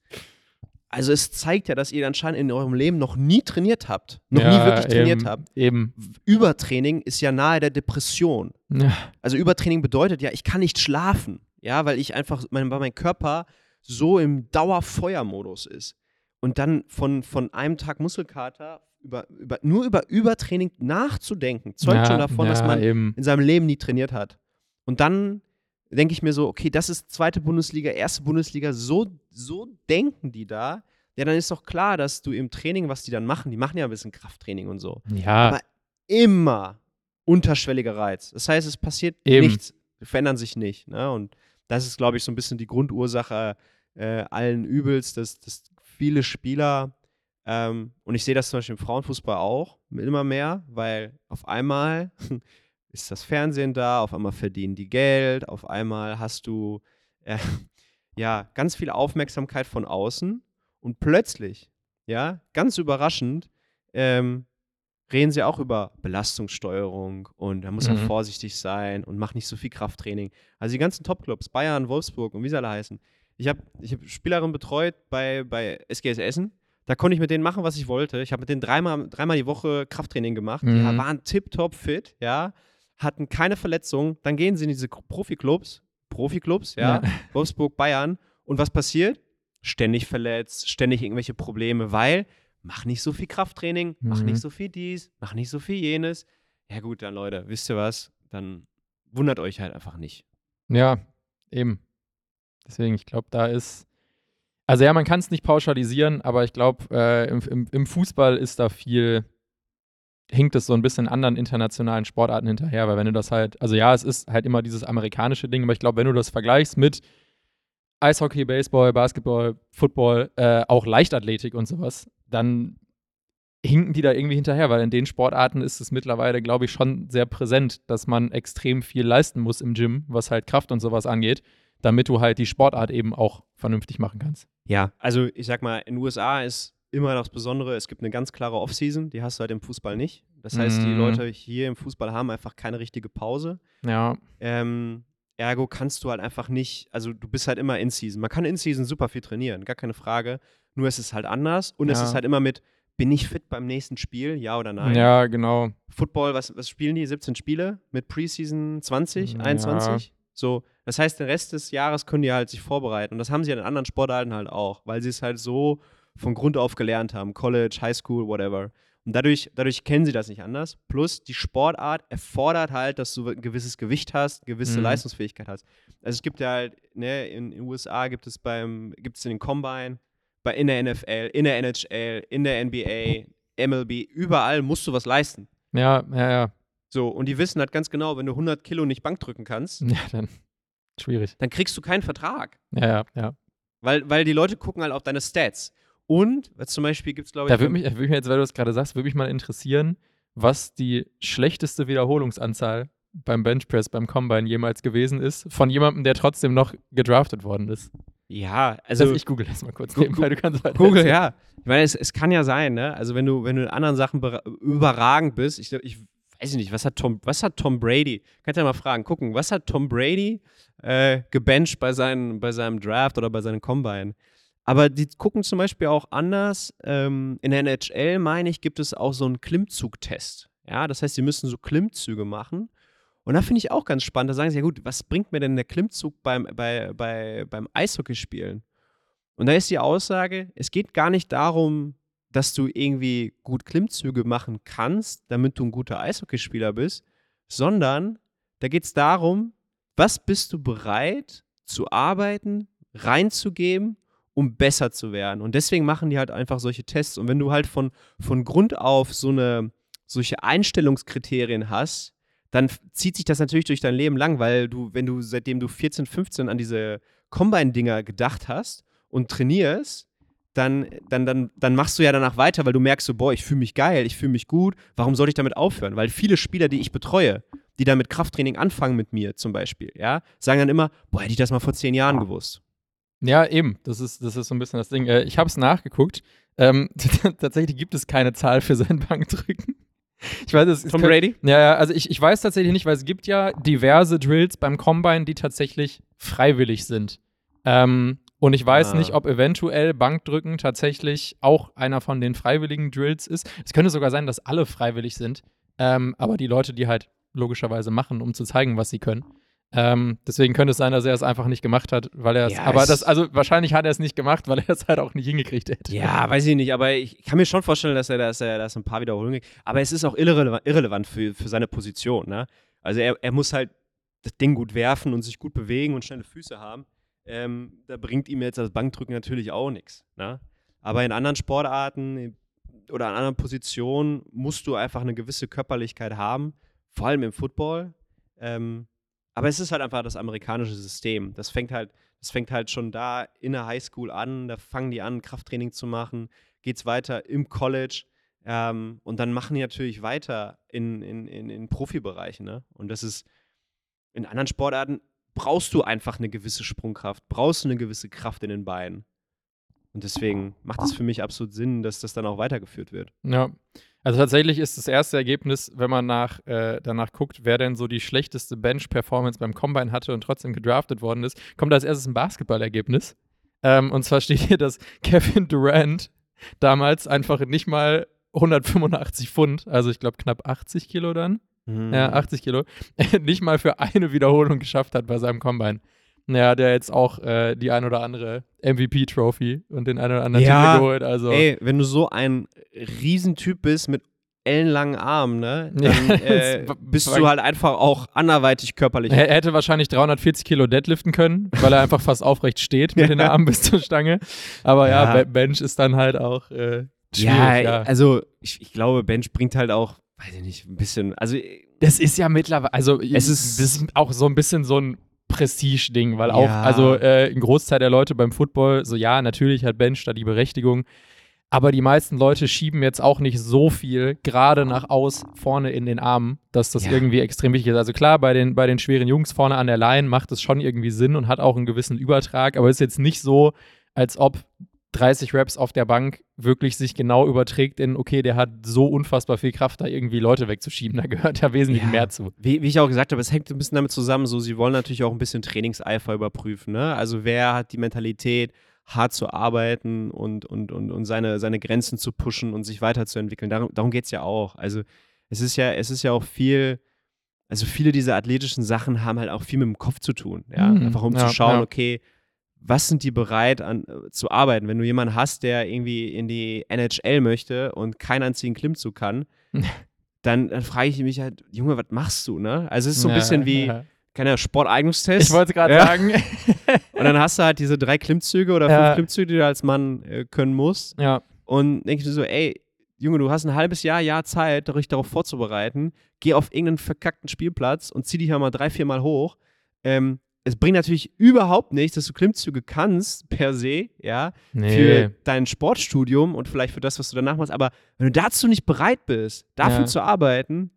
also es zeigt ja, dass ihr anscheinend in eurem Leben noch nie trainiert habt, noch nie Ja, wirklich trainiert eben, habt. Eben. Übertraining ist ja nahe der Depression. Ja. Also Übertraining bedeutet ja, ich kann nicht schlafen, ja, weil ich einfach, mein, weil mein Körper so im Dauerfeuermodus ist. Und dann von, von einem Tag Muskelkater über, über, nur über Übertraining nachzudenken, zeugt ja, schon davon, dass man eben. in seinem Leben nie trainiert hat. Und dann denke ich mir so, okay, das ist zweite Bundesliga, erste Bundesliga, so, so denken die da. Ja, dann ist doch klar, dass du im Training, was die dann machen, die machen ja ein bisschen Krafttraining und so Ja, aber immer unterschwelliger Reiz. Das heißt, es passiert Eben. nichts, verändern sich nicht. Ne? Und das ist, glaube ich, so ein bisschen die Grundursache äh, allen Übels, dass, dass viele Spieler, ähm, und ich sehe das zum Beispiel im Frauenfußball auch immer mehr, weil auf einmal ist das Fernsehen da, auf einmal verdienen die Geld, auf einmal hast du äh, ja ganz viel Aufmerksamkeit von außen und plötzlich, ja, ganz überraschend, ähm, reden sie auch über Belastungssteuerung und da muss man Mhm. vorsichtig sein und macht nicht so viel Krafttraining. Also die ganzen Topclubs, Bayern, Wolfsburg und wie sie alle heißen. Ich habe ich hab Spielerinnen betreut bei, bei SGS Essen. Da konnte ich mit denen machen, was ich wollte. Ich habe mit denen dreimal, dreimal die Woche Krafttraining gemacht. Die Mhm. waren tipptopp fit, ja, hatten keine Verletzungen. Dann gehen sie in diese Profiklubs, Profiklubs, ja, Ja. Wolfsburg, Bayern. Und was passiert? Ständig verletzt, ständig irgendwelche Probleme, weil mach nicht so viel Krafttraining, mach Mhm. nicht so viel dies, mach nicht so viel jenes. Ja gut, dann Leute, wisst ihr was? Dann wundert euch halt einfach nicht. Ja, eben. Deswegen, ich glaube, da ist. Also ja, man kann es nicht pauschalisieren, aber ich glaube, äh, im, im, im Fußball ist da viel, hinkt es so ein bisschen anderen internationalen Sportarten hinterher, weil wenn du das halt, also ja, es ist halt immer dieses amerikanische Ding, aber ich glaube, wenn du das vergleichst mit Eishockey, Baseball, Basketball, Football, äh, auch Leichtathletik und sowas, dann hinken die da irgendwie hinterher, weil in den Sportarten ist es mittlerweile, glaube ich, schon sehr präsent, dass man extrem viel leisten muss im Gym, was halt Kraft und sowas angeht, damit du halt die Sportart eben auch vernünftig machen kannst. Ja, also ich sag mal, in den USA ist immer das Besondere, es gibt eine ganz klare Offseason, die hast du halt im Fußball nicht. Das heißt, die Mhm. Leute hier im Fußball haben einfach keine richtige Pause. Ja, Ähm, ergo kannst du halt einfach nicht, also du bist halt immer in Season. Man kann in Season super viel trainieren, gar keine Frage. Nur es ist halt anders und es Ja. ist halt immer mit, bin ich fit beim nächsten Spiel, ja oder nein? ja, genau. Football, was, was spielen die? 17 Spiele mit Preseason 20, Ja. 21? So, das heißt, den Rest des Jahres können die halt sich vorbereiten. Und das haben sie ja in anderen Sportarten halt auch, weil sie es halt so von Grund auf gelernt haben. College, High School, whatever. Und dadurch, dadurch kennen sie das nicht anders. Plus, die Sportart erfordert halt, dass du ein gewisses Gewicht hast, gewisse Mhm. Leistungsfähigkeit hast. Also es gibt ja halt, ne, in den USA gibt es beim, gibt es in den Combine, bei, in der NFL, in der NHL, in der NBA, MLB, überall musst du was leisten. Ja, ja, ja. So, und die wissen halt ganz genau, wenn du 100 Kilo nicht Bank drücken kannst, Ja, dann schwierig. dann kriegst du keinen Vertrag. Ja, ja, ja. Weil, weil die Leute gucken halt auf deine Stats. Und, was zum Beispiel gibt es, glaube ich, Da würde mich, würd mich jetzt, weil du das gerade sagst, würde mich mal interessieren, was die schlechteste Wiederholungsanzahl beim Benchpress, beim Combine jemals gewesen ist, von jemandem, der trotzdem noch gedraftet worden ist. ja, also Also ich google das mal kurz nebenbei, du kannst weiter Google, erzählen. ja. Ich meine, es, es kann ja sein, ne? Also wenn du, wenn du in anderen Sachen überragend bist, ich, ich weiß nicht, was hat Tom, was hat Tom Brady? Kannst ja mal fragen, gucken, was hat Tom Brady äh, gebencht bei, seinen, bei seinem Draft oder bei seinem Combine? Aber die gucken zum Beispiel auch anders. Ähm, in der NHL, meine ich, gibt es auch so einen Klimmzugtest. Ja, das heißt, sie müssen so Klimmzüge machen. Und da finde ich auch ganz spannend. Da sagen sie, ja gut, was bringt mir denn der Klimmzug beim, bei, bei, beim Eishockeyspielen? Und da ist die Aussage, es geht gar nicht darum, dass du irgendwie gut Klimmzüge machen kannst, damit du ein guter Eishockeyspieler bist, sondern da geht es darum, was bist du bereit zu arbeiten, reinzugeben, um besser zu werden. Und deswegen machen die halt einfach solche Tests. Und wenn du halt von, von Grund auf so eine, solche Einstellungskriterien hast, dann zieht sich das natürlich durch dein Leben lang, weil du, wenn du seitdem du 14, 15 an diese Combine-Dinger gedacht hast und trainierst, dann, dann, dann, dann machst du ja danach weiter, weil du merkst so, boah, ich fühle mich geil, ich fühle mich gut, warum soll ich damit aufhören? Weil viele Spieler, die ich betreue, die dann mit Krafttraining anfangen mit mir zum Beispiel, ja, sagen dann immer, boah, hätte ich das mal vor zehn Jahren gewusst. Ja, eben. Das ist, das ist so ein bisschen das Ding. Äh, ich habe es nachgeguckt. Ähm, tatsächlich gibt es keine Zahl für sein Bankdrücken. Ich weiß es. Tom Brady? Ja, ja, also ich, ich weiß tatsächlich nicht, weil es gibt ja diverse Drills beim Combine, die tatsächlich freiwillig sind. Ähm, und ich weiß ah. nicht, ob eventuell Bankdrücken tatsächlich auch einer von den freiwilligen Drills ist. Es könnte sogar sein, dass alle freiwillig sind. Ähm, aber die Leute, die halt logischerweise machen, um zu zeigen, was sie können. Ähm, deswegen könnte es sein, dass er es einfach nicht gemacht hat, weil er es. Ja, aber das, also wahrscheinlich hat er es nicht gemacht, weil er es halt auch nicht hingekriegt hätte. Ja, weiß ich nicht, aber ich kann mir schon vorstellen, dass er, dass er das ein paar Wiederholungen. Aber es ist auch irrelevant, irrelevant für, für seine Position. Ne? Also er, er muss halt das Ding gut werfen und sich gut bewegen und schnelle Füße haben. Ähm, da bringt ihm jetzt das Bankdrücken natürlich auch nichts. Ne? Aber in anderen Sportarten oder an anderen Positionen musst du einfach eine gewisse Körperlichkeit haben, vor allem im Football. Ähm, aber es ist halt einfach das amerikanische System. Das fängt halt, das fängt halt schon da in der Highschool an. Da fangen die an, Krafttraining zu machen. Geht es weiter im College. Ähm, und dann machen die natürlich weiter in, in, in, in Profibereichen. Ne? Und das ist in anderen Sportarten brauchst du einfach eine gewisse Sprungkraft, brauchst du eine gewisse Kraft in den Beinen. Und deswegen macht es für mich absolut Sinn, dass das dann auch weitergeführt wird. Ja. Also tatsächlich ist das erste Ergebnis, wenn man nach, äh, danach guckt, wer denn so die schlechteste Bench-Performance beim Combine hatte und trotzdem gedraftet worden ist, kommt als erstes ein Basketballergebnis. Ähm, und zwar steht hier, dass Kevin Durant damals einfach nicht mal 185 Pfund, also ich glaube knapp 80 Kilo dann, mhm. ja, 80 Kilo, nicht mal für eine Wiederholung geschafft hat bei seinem Combine. Naja, der jetzt auch äh, die ein oder andere MVP-Trophy und den ein oder anderen ja, Titel geholt. Also. Ey, wenn du so ein Riesentyp bist mit ellenlangen Armen, ne? Dann äh, bist du halt einfach auch anderweitig körperlich. Er hätte wahrscheinlich 340 Kilo deadliften können, weil er einfach fast aufrecht steht mit den Armen bis zur Stange. Aber ja, ja Bench ist dann halt auch äh, ja, ja, also ich, ich, glaube, Bench bringt halt auch, weiß ich nicht, ein bisschen, also das ist ja mittlerweile, also es ist, ist auch so ein bisschen so ein Prestige-Ding, weil auch, ja. also äh, ein Großteil der Leute beim Football, so ja, natürlich hat Bench da die Berechtigung, aber die meisten Leute schieben jetzt auch nicht so viel gerade nach aus vorne in den Armen, dass das ja. irgendwie extrem wichtig ist. Also klar, bei den, bei den schweren Jungs vorne an der Line macht es schon irgendwie Sinn und hat auch einen gewissen Übertrag, aber es ist jetzt nicht so, als ob 30 Raps auf der Bank wirklich sich genau überträgt in, okay, der hat so unfassbar viel Kraft, da irgendwie Leute wegzuschieben. Da gehört ja wesentlich ja, mehr zu. Wie, wie, ich auch gesagt habe, es hängt ein bisschen damit zusammen, so, sie wollen natürlich auch ein bisschen Trainingseifer überprüfen. Ne? Also, wer hat die Mentalität, hart zu arbeiten und, und, und, und seine, seine Grenzen zu pushen und sich weiterzuentwickeln? Darum, darum geht es ja auch. Also, es ist ja, es ist ja auch viel. Also viele dieser athletischen Sachen haben halt auch viel mit dem Kopf zu tun, ja. Mhm, Einfach um ja, zu schauen, ja. okay, was sind die bereit an, äh, zu arbeiten? Wenn du jemanden hast, der irgendwie in die NHL möchte und keinen einzigen Klimmzug kann, dann, dann frage ich mich halt, Junge, was machst du, ne? Also es ist so ein ja, bisschen wie, ja. keine Sporteignungstest. Ich wollte gerade ja. sagen. und dann hast du halt diese drei Klimmzüge oder fünf Klimmzüge, die du als Mann äh, können musst. Ja. Und denkst du so, ey, Junge, du hast ein halbes Jahr, Jahr Zeit, dich darauf vorzubereiten. Geh auf irgendeinen verkackten Spielplatz und zieh dich ja mal drei, vier Mal hoch. Ähm, es bringt natürlich überhaupt nichts, dass du Klimmzüge kannst, per se, ja, nee. für dein Sportstudium und vielleicht für das, was du danach machst. Aber wenn du dazu nicht bereit bist, dafür ja. zu arbeiten,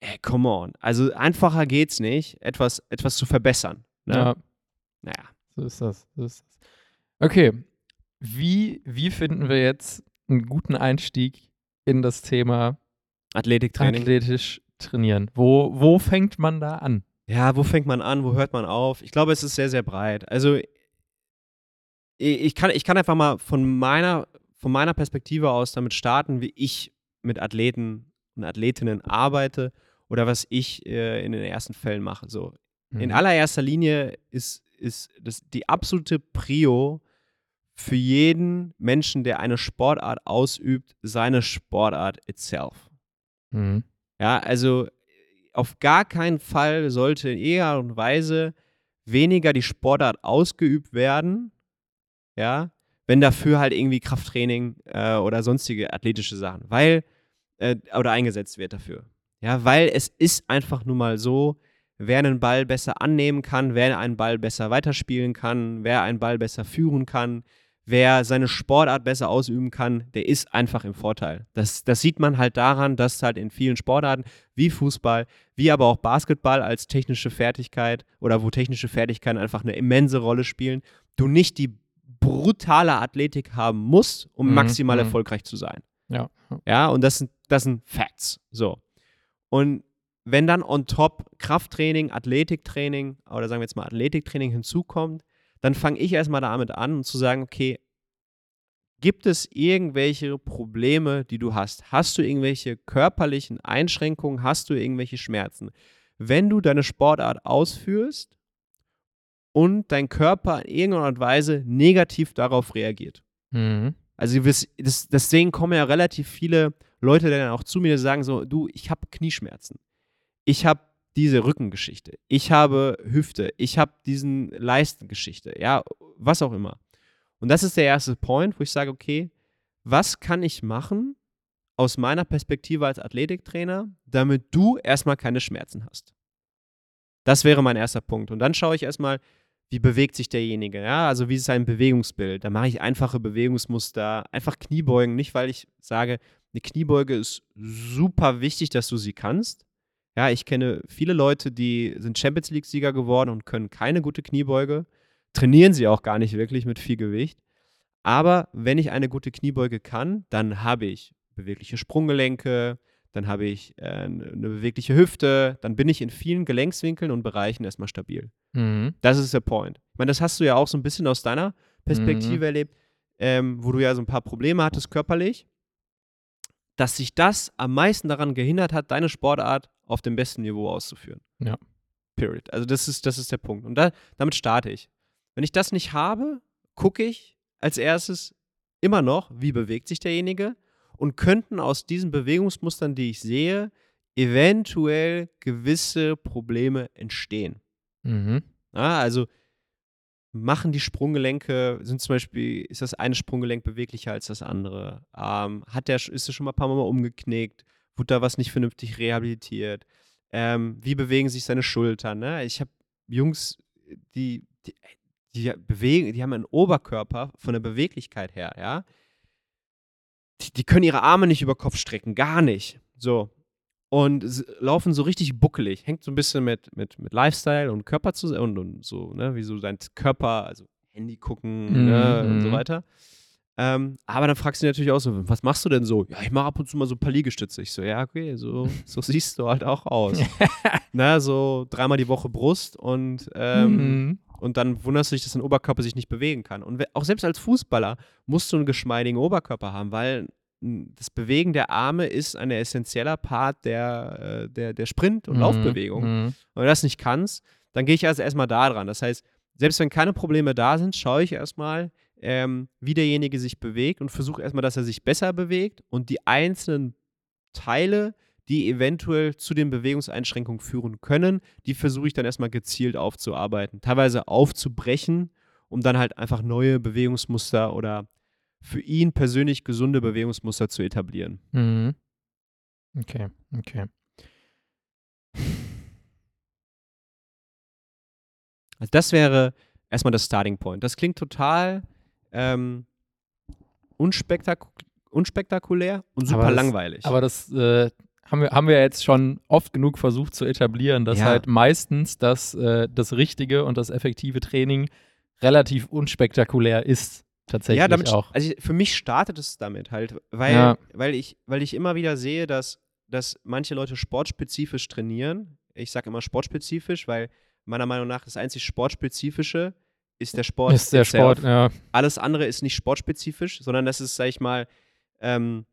ey, come on. Also einfacher geht's nicht, etwas, etwas zu verbessern. Ne? Ja. Naja. So ist das. So ist das. Okay. Wie, wie finden wir jetzt einen guten Einstieg in das Thema Athletiktraining? Athletisch trainieren. Wo, wo fängt man da an? Ja, wo fängt man an, wo hört man auf? Ich glaube, es ist sehr, sehr breit. Also ich kann, ich kann einfach mal von meiner, von meiner Perspektive aus damit starten, wie ich mit Athleten und Athletinnen arbeite oder was ich äh, in den ersten Fällen mache. So. Mhm. In allererster Linie ist, ist das die absolute Prio für jeden Menschen, der eine Sportart ausübt, seine Sportart itself. Mhm. Ja, also auf gar keinen Fall sollte in irgendeiner und Weise weniger die Sportart ausgeübt werden, ja, wenn dafür halt irgendwie Krafttraining äh, oder sonstige athletische Sachen, weil, äh, oder eingesetzt wird dafür. Ja, weil es ist einfach nun mal so, wer einen Ball besser annehmen kann, wer einen Ball besser weiterspielen kann, wer einen Ball besser führen kann, wer seine Sportart besser ausüben kann, der ist einfach im Vorteil. Das, das sieht man halt daran, dass halt in vielen Sportarten wie Fußball, wie aber auch Basketball als technische Fertigkeit oder wo technische Fertigkeiten einfach eine immense Rolle spielen, du nicht die brutale Athletik haben musst, um mhm, maximal mhm. erfolgreich zu sein. Ja. Ja, und das sind, das sind Facts. So. Und wenn dann on top Krafttraining, Athletiktraining oder sagen wir jetzt mal Athletiktraining hinzukommt, dann fange ich erstmal damit an zu sagen, okay, gibt es irgendwelche Probleme, die du hast? Hast du irgendwelche körperlichen Einschränkungen? Hast du irgendwelche Schmerzen? Wenn du deine Sportart ausführst und dein Körper in irgendeiner Art und Weise negativ darauf reagiert. Mhm. Also das, deswegen kommen ja relativ viele Leute dann auch zu mir, die sagen so, du, ich habe Knieschmerzen. Ich habe diese Rückengeschichte. Ich habe Hüfte. Ich habe diesen Leistengeschichte. Ja, was auch immer. Und das ist der erste Point, wo ich sage, okay, was kann ich machen aus meiner Perspektive als Athletiktrainer, damit du erstmal keine Schmerzen hast? Das wäre mein erster Punkt. Und dann schaue ich erstmal, wie bewegt sich derjenige, ja, also wie ist sein Bewegungsbild. Da mache ich einfache Bewegungsmuster, einfach Kniebeugen, nicht weil ich sage, eine Kniebeuge ist super wichtig, dass du sie kannst, ja, ich kenne viele Leute, die sind Champions League-Sieger geworden und können keine gute Kniebeuge. Trainieren sie auch gar nicht wirklich mit viel Gewicht. Aber wenn ich eine gute Kniebeuge kann, dann habe ich bewegliche Sprunggelenke, dann habe ich äh, eine bewegliche Hüfte, dann bin ich in vielen Gelenkswinkeln und Bereichen erstmal stabil. Mhm. Das ist der Point. Ich meine, das hast du ja auch so ein bisschen aus deiner Perspektive mhm. erlebt, ähm, wo du ja so ein paar Probleme hattest körperlich, dass sich das am meisten daran gehindert hat, deine Sportart auf dem besten Niveau auszuführen. Ja. Period. Also das ist, das ist der Punkt. Und da, damit starte ich. Wenn ich das nicht habe, gucke ich als erstes immer noch, wie bewegt sich derjenige und könnten aus diesen Bewegungsmustern, die ich sehe, eventuell gewisse Probleme entstehen. Mhm. Ja, also machen die Sprunggelenke, sind zum Beispiel, ist das eine Sprunggelenk beweglicher als das andere? Ähm, hat der, ist es schon mal ein paar Mal umgeknickt? Wurde da was nicht vernünftig rehabilitiert? Ähm, wie bewegen sich seine Schultern? Ne? Ich habe Jungs, die, die, die, bewegen, die haben einen Oberkörper von der Beweglichkeit her, ja. Die, die können ihre Arme nicht über Kopf strecken, gar nicht. So. Und laufen so richtig buckelig. Hängt so ein bisschen mit, mit, mit Lifestyle und Körper zusammen und, und so, ne, wie so dein Körper, also Handy gucken mhm. ne, und so mhm. weiter. Ähm, aber dann fragst du dich natürlich auch so, was machst du denn so? Ja, ich mache ab und zu mal so ein paar Liegestütze. Ich so, ja, okay, so, so siehst du halt auch aus. Na, so dreimal die Woche Brust und, ähm, mhm. und dann wunderst du dich, dass dein Oberkörper sich nicht bewegen kann. Und auch selbst als Fußballer musst du einen geschmeidigen Oberkörper haben, weil das Bewegen der Arme ist ein essentieller Part der, äh, der, der Sprint- und mhm. Laufbewegung. Mhm. Und wenn du das nicht kannst, dann gehe ich also erstmal da dran. Das heißt, selbst wenn keine Probleme da sind, schaue ich erstmal, ähm, wie derjenige sich bewegt und versuche erstmal, dass er sich besser bewegt und die einzelnen Teile, die eventuell zu den Bewegungseinschränkungen führen können, die versuche ich dann erstmal gezielt aufzuarbeiten, teilweise aufzubrechen, um dann halt einfach neue Bewegungsmuster oder für ihn persönlich gesunde Bewegungsmuster zu etablieren. Mhm. Okay, okay. Also das wäre erstmal das Starting Point. Das klingt total ähm, unspektak unspektakulär und super aber das, langweilig. Aber das äh, haben, wir, haben wir jetzt schon oft genug versucht zu etablieren, dass ja. halt meistens das, äh, das richtige und das effektive Training relativ unspektakulär ist. Tatsächlich ja, damit, auch. Also für mich startet es damit halt, weil, ja. weil, ich, weil ich immer wieder sehe, dass, dass manche Leute sportspezifisch trainieren. Ich sage immer sportspezifisch, weil meiner Meinung nach das einzig Sportspezifische ist der Sport. Ist der. Sport, ja. Alles andere ist nicht sportspezifisch, sondern das ist, sag ich mal, ähm,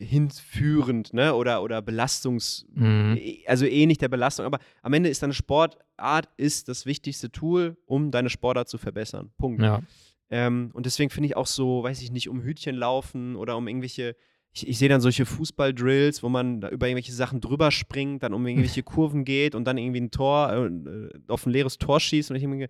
hinführend, ne? Oder, oder Belastungs, Mhm. also ähnlich der Belastung, aber am Ende ist deine Sportart ist das wichtigste Tool, um deine Sportart zu verbessern. Punkt. Ja. Ähm, und deswegen finde ich auch so, weiß ich nicht, um Hütchen laufen oder um irgendwelche, ich, ich sehe dann solche Fußballdrills, wo man da über irgendwelche Sachen drüber springt, dann um irgendwelche Kurven geht und dann irgendwie ein Tor, äh, auf ein leeres Tor schießt. Und ich denke,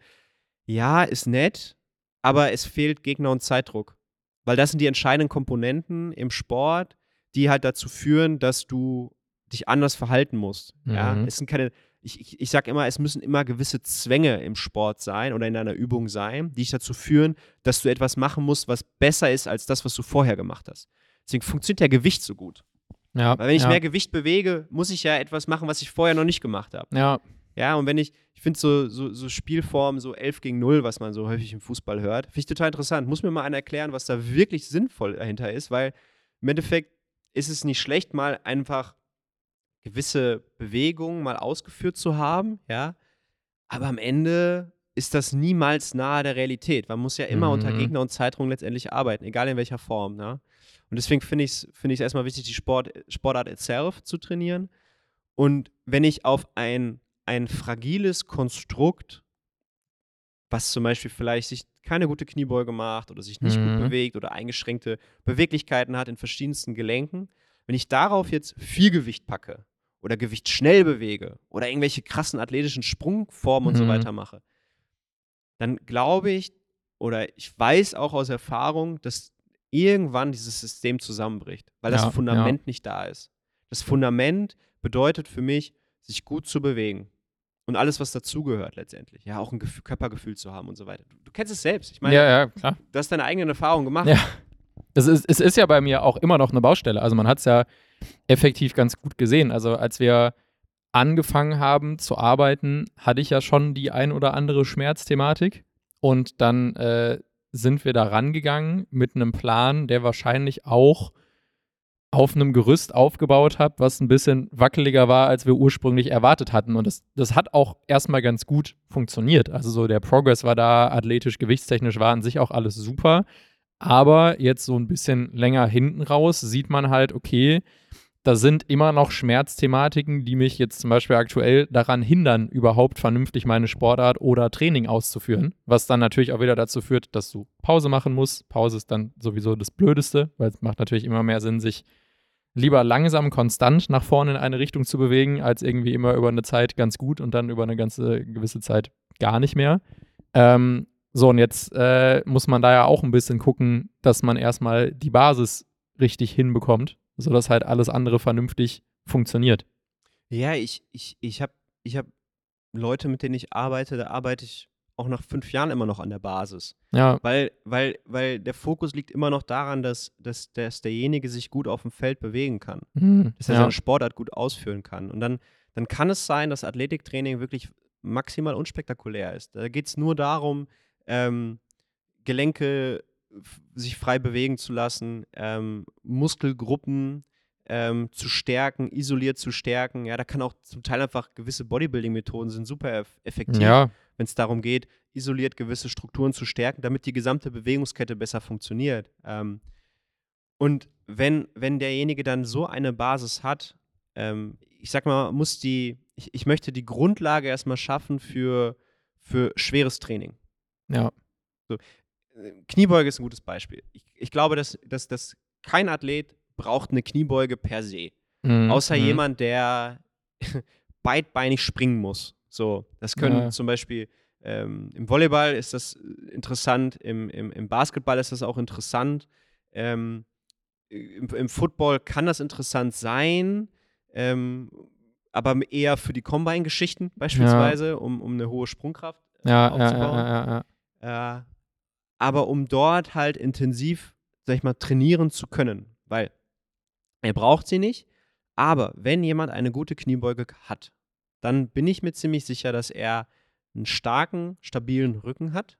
ja, ist nett, aber es fehlt Gegner und Zeitdruck. Weil das sind die entscheidenden Komponenten im Sport, die halt dazu führen, dass du dich anders verhalten musst. Ja, Mhm. es sind keine, ich, ich, ich sage immer, es müssen immer gewisse Zwänge im Sport sein oder in einer Übung sein, die dich dazu führen, dass du etwas machen musst, was besser ist als das, was du vorher gemacht hast. Deswegen funktioniert ja Gewicht so gut. Ja. Weil wenn ich ja. mehr Gewicht bewege, muss ich ja etwas machen, was ich vorher noch nicht gemacht habe. Ja, Ja, und wenn ich, ich finde so, so, so Spielformen, so 11 gegen 0, was man so häufig im Fußball hört, finde ich total interessant. Muss mir mal einer erklären, was da wirklich sinnvoll dahinter ist, weil im Endeffekt ist es nicht schlecht, mal einfach gewisse Bewegungen mal ausgeführt zu haben, ja, aber am Ende ist das niemals nahe der Realität. Man muss ja immer unter Mhm. Gegner und Zeitraum letztendlich arbeiten, egal in welcher Form, ne? Und deswegen finde ich es find ich's erstmal wichtig, die Sport, Sportart itself zu trainieren. Und wenn ich auf ein, ein fragiles Konstrukt, was zum Beispiel vielleicht sich keine gute Kniebeuge macht oder sich nicht Mhm. gut bewegt oder eingeschränkte Beweglichkeiten hat in verschiedensten Gelenken, wenn ich darauf jetzt viel Gewicht packe oder Gewicht schnell bewege oder irgendwelche krassen athletischen Sprungformen und so Mhm. weiter mache, dann glaube ich oder ich weiß auch aus Erfahrung, dass irgendwann dieses System zusammenbricht, weil Ja, das ja. Fundament nicht da ist. Das Fundament bedeutet für mich, sich gut zu bewegen. Und alles, was dazugehört letztendlich. Ja, auch ein Gefühl, Körpergefühl zu haben und so weiter. Du, du kennst es selbst. Ich meine, ja, ja, klar. du hast deine eigenen Erfahrungen gemacht. Ja. Das ist, es ist ja bei mir auch immer noch eine Baustelle. Also man hat es ja effektiv ganz gut gesehen. Also als wir angefangen haben zu arbeiten, hatte ich ja schon die ein oder andere Schmerzthematik. Und dann äh, sind wir da rangegangen mit einem Plan, der wahrscheinlich auch auf einem Gerüst aufgebaut hat, was ein bisschen wackeliger war, als wir ursprünglich erwartet hatten. Und das, das hat auch erstmal ganz gut funktioniert. Also so der Progress war da, athletisch, gewichtstechnisch war an sich auch alles super. Aber jetzt so ein bisschen länger hinten raus sieht man halt, okay, da sind immer noch Schmerzthematiken, die mich jetzt zum Beispiel aktuell daran hindern, überhaupt vernünftig meine Sportart oder Training auszuführen. Was dann natürlich auch wieder dazu führt, dass du Pause machen musst. Pause ist dann sowieso das Blödeste, weil es macht natürlich immer mehr Sinn, sich lieber langsam konstant nach vorne in eine Richtung zu bewegen, als irgendwie immer über eine Zeit ganz gut und dann über eine ganze gewisse Zeit gar nicht mehr. Ähm, so, und jetzt äh, muss man da ja auch ein bisschen gucken, dass man erstmal die Basis richtig hinbekommt, sodass halt alles andere vernünftig funktioniert. Ja, ich, ich, ich habe ich hab Leute, mit denen ich arbeite, da arbeite ich auch nach fünf Jahren immer noch an der Basis. Ja, Weil, weil, weil der Fokus liegt immer noch daran, dass, dass, dass derjenige sich gut auf dem Feld bewegen kann. mhm. dass er ja. seine Sportart gut ausführen kann. Und dann, dann kann es sein, dass Athletiktraining wirklich maximal unspektakulär ist. Da geht es nur darum, ähm, Gelenke sich frei bewegen zu lassen, ähm, Muskelgruppen ähm, zu stärken, isoliert zu stärken. Ja, da kann auch zum Teil einfach gewisse Bodybuilding-Methoden sind super eff effektiv, ja, wenn es darum geht, isoliert gewisse Strukturen zu stärken, damit die gesamte Bewegungskette besser funktioniert. Ähm, und wenn, wenn derjenige dann so eine Basis hat, ähm, ich sag mal, muss die, ich, ich möchte die Grundlage erstmal schaffen für, für schweres Training. Ja, Äh, Kniebeuge ist ein gutes Beispiel. Ich, ich glaube, dass, dass, dass kein Athlet braucht eine Kniebeuge per se. mhm. Außer mhm. jemand, der beidbeinig springen muss. So, das können Ja. zum Beispiel ähm, im Volleyball ist das äh, interessant, im, im, im Basketball ist das auch interessant. Ähm, im, Im Football kann das interessant sein, ähm, aber eher für die Combine-Geschichten beispielsweise, um, um eine hohe Sprungkraft äh, Ja, ja, aufzubauen. Äh, aber um dort halt intensiv, sag ich mal, trainieren zu können, weil er braucht sie nicht, aber wenn jemand eine gute Kniebeuge hat, dann bin ich mir ziemlich sicher, dass er einen starken, stabilen Rücken hat,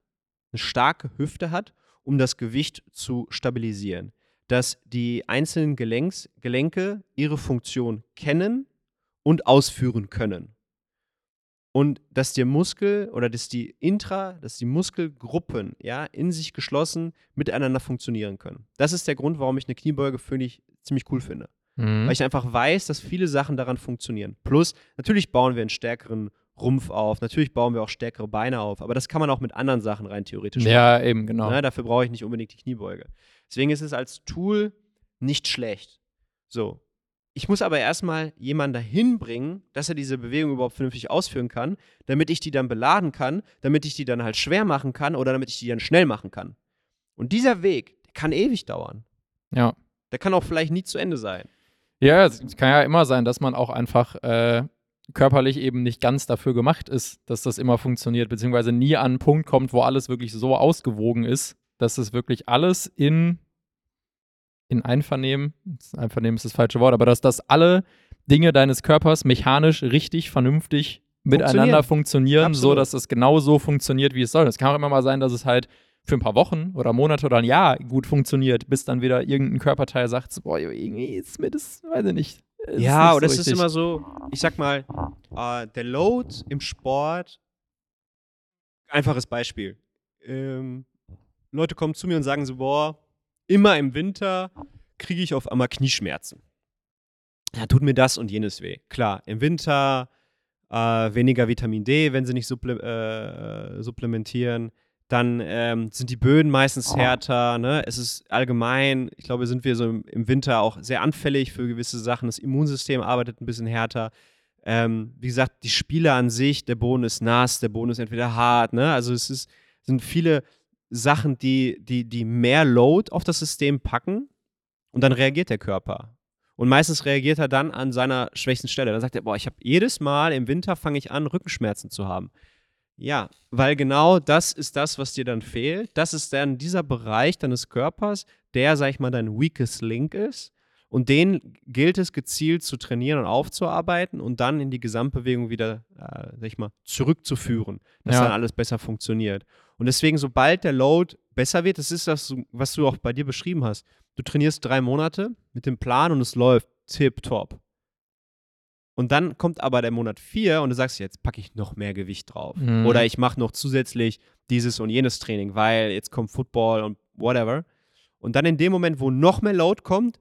eine starke Hüfte hat, um das Gewicht zu stabilisieren. Dass die einzelnen Gelenks, Gelenke ihre Funktion kennen und ausführen können. Und dass der Muskel oder dass die Intra, dass die Muskelgruppen ja in sich geschlossen miteinander funktionieren können. Das ist der Grund, warum ich eine Kniebeuge ich ziemlich cool finde. Mhm. Weil ich einfach weiß, dass viele Sachen daran funktionieren. Plus, natürlich bauen wir einen stärkeren Rumpf auf, natürlich bauen wir auch stärkere Beine auf, aber das kann man auch mit anderen Sachen rein theoretisch machen. Ja, eben, genau. Ne, dafür brauche ich nicht unbedingt die Kniebeuge. Deswegen ist es als Tool nicht schlecht. So, ich muss aber erstmal jemanden dahin bringen, dass er diese Bewegung überhaupt vernünftig ausführen kann, damit ich die dann beladen kann, damit ich die dann halt schwer machen kann oder damit ich die dann schnell machen kann. Und dieser Weg, der kann ewig dauern. Ja. Der kann auch vielleicht nie zu Ende sein. Ja, es kann ja immer sein, dass man auch einfach äh, körperlich eben nicht ganz dafür gemacht ist, dass das immer funktioniert, beziehungsweise nie an einen Punkt kommt, wo alles wirklich so ausgewogen ist, dass es wirklich alles in in Einvernehmen, Einvernehmen ist das falsche Wort, aber dass das alle Dinge deines Körpers mechanisch richtig, vernünftig miteinander funktionieren, so dass es genau so funktioniert, wie es soll. Es kann auch immer mal sein, dass es halt für ein paar Wochen oder Monate oder ein Jahr gut funktioniert, bis dann wieder irgendein Körperteil sagt, so, boah, irgendwie ist mir das, weiß ich nicht. Ja, oder so es ist immer so, ich sag mal, uh, der Load im Sport, einfaches Beispiel. Ähm, Leute kommen zu mir und sagen so, boah, immer im Winter kriege ich auf einmal Knieschmerzen. Ja, tut mir das und jenes weh. Klar, im Winter äh, weniger Vitamin D, wenn sie nicht supple äh, supplementieren. Dann ähm, sind die Böden meistens härter. Ne? Es ist allgemein, ich glaube, sind wir so im, im, Winter auch sehr anfällig für gewisse Sachen. Das Immunsystem arbeitet ein bisschen härter. Ähm, wie gesagt, die Spiele an sich, der Boden ist nass, der Boden ist entweder hart. Ne? Also es ist, sind viele Sachen, die, die, die mehr Load auf das System packen und dann reagiert der Körper. Und meistens reagiert er dann an seiner schwächsten Stelle. Dann sagt er, boah, ich habe jedes Mal im Winter fange ich an, Rückenschmerzen zu haben. Ja, weil genau das ist das, was dir dann fehlt. Das ist dann dieser Bereich deines Körpers, der, sag ich mal, dein weakest link ist. Und den gilt es gezielt zu trainieren und aufzuarbeiten und dann in die Gesamtbewegung wieder, äh, sag ich mal, zurückzuführen, dass ja. dann alles besser funktioniert. Und deswegen, sobald der Load besser wird, das ist das, was du auch bei dir beschrieben hast. Du trainierst drei Monate mit dem Plan und es läuft tip-top. Und dann kommt aber der Monat vier und du sagst, jetzt packe ich noch mehr Gewicht drauf. Mhm. Oder ich mache noch zusätzlich dieses und jenes Training, weil jetzt kommt Football und whatever. Und dann in dem Moment, wo noch mehr Load kommt,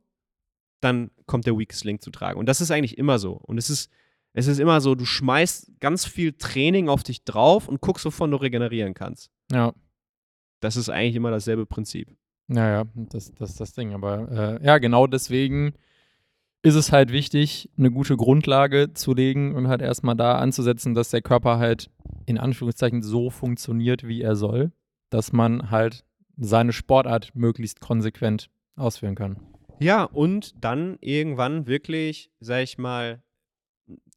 dann kommt der Weakest Link zu tragen. Und das ist eigentlich immer so. Und es ist, es ist immer so, du schmeißt ganz viel Training auf dich drauf und guckst, wovon du regenerieren kannst. Ja. Das ist eigentlich immer dasselbe Prinzip. Naja, das, das ist das Ding. Aber äh, ja, genau deswegen ist es halt wichtig, eine gute Grundlage zu legen und halt erstmal da anzusetzen, dass der Körper halt in Anführungszeichen so funktioniert, wie er soll, dass man halt seine Sportart möglichst konsequent ausführen kann. Ja, und dann irgendwann wirklich, sag ich mal,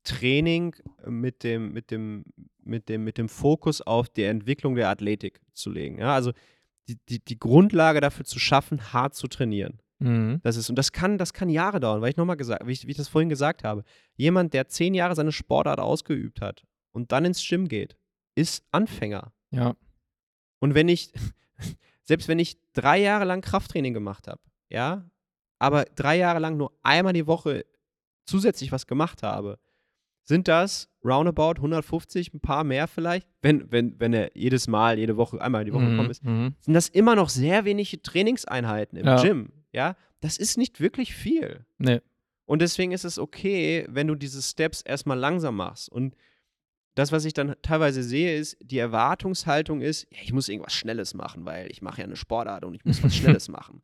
Training mit dem, mit dem, mit dem, mit dem Fokus auf die Entwicklung der Athletik zu legen. Ja, also die, die, die Grundlage dafür zu schaffen, hart zu trainieren. Mhm. Das ist, und das kann, das kann Jahre dauern, weil ich nochmal gesagt, wie ich, wie ich das vorhin gesagt habe, jemand, der zehn Jahre seine Sportart ausgeübt hat und dann ins Gym geht, ist Anfänger. Ja. Und wenn ich, selbst wenn ich drei Jahre lang Krafttraining gemacht habe, ja, aber drei Jahre lang nur einmal die Woche zusätzlich was gemacht habe, sind das roundabout 150, ein paar mehr vielleicht, wenn, wenn, wenn er jedes Mal, jede Woche, einmal die Woche mhm, gekommen ist, mhm. sind das immer noch sehr wenige Trainingseinheiten im ja. Gym. Ja, das ist nicht wirklich viel. Nee. Und deswegen ist es okay, wenn du diese Steps erstmal langsam machst. Und das, was ich dann teilweise sehe, ist, die Erwartungshaltung ist, ja, ich muss irgendwas Schnelles machen, weil ich mache ja eine Sportart und ich muss was Schnelles machen.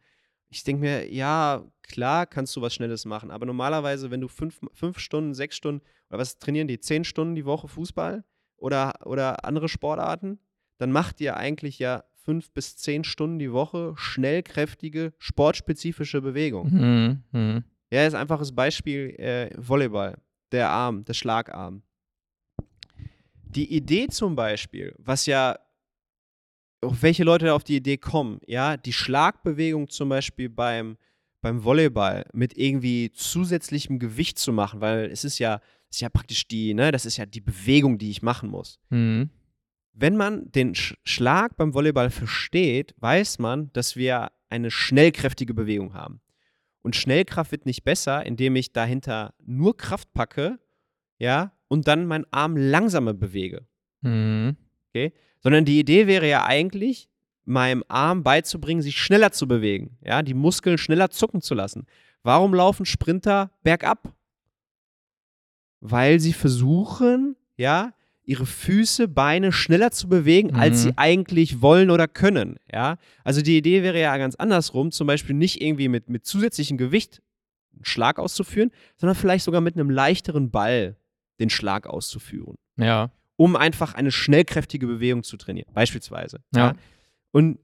Ich denke mir, ja, klar kannst du was Schnelles machen, aber normalerweise, wenn du fünf, fünf Stunden, sechs Stunden, oder was trainieren die, zehn Stunden die Woche Fußball oder, oder andere Sportarten, dann macht ihr eigentlich ja fünf bis zehn Stunden die Woche schnellkräftige, sportspezifische Bewegung. Mhm, mh. Ja, ist ein einfaches Beispiel, äh, Volleyball, der Arm, der Schlagarm. Die Idee zum Beispiel, was ja auch welche Leute auf die Idee kommen, ja, die Schlagbewegung zum Beispiel beim, beim Volleyball mit irgendwie zusätzlichem Gewicht zu machen, weil es ist ja, ist ja praktisch die, ne, das ist ja die Bewegung, die ich machen muss. Mhm. Wenn man den Sch Schlag beim Volleyball versteht, weiß man, dass wir eine schnellkräftige Bewegung haben. Und Schnellkraft wird nicht besser, indem ich dahinter nur Kraft packe, ja, und dann meinen Arm langsamer bewege. Mhm. Sondern die Idee wäre ja eigentlich, meinem Arm beizubringen, sich schneller zu bewegen, ja, die Muskeln schneller zucken zu lassen. Warum laufen Sprinter bergab? Weil sie versuchen, ja, ihre Füße, Beine schneller zu bewegen, Mhm. als sie eigentlich wollen oder können. Ja? Also die Idee wäre ja ganz andersrum, zum Beispiel nicht irgendwie mit, mit zusätzlichem Gewicht einen Schlag auszuführen, sondern vielleicht sogar mit einem leichteren Ball den Schlag auszuführen, Ja. Um einfach eine schnellkräftige Bewegung zu trainieren, beispielsweise. Ja. Und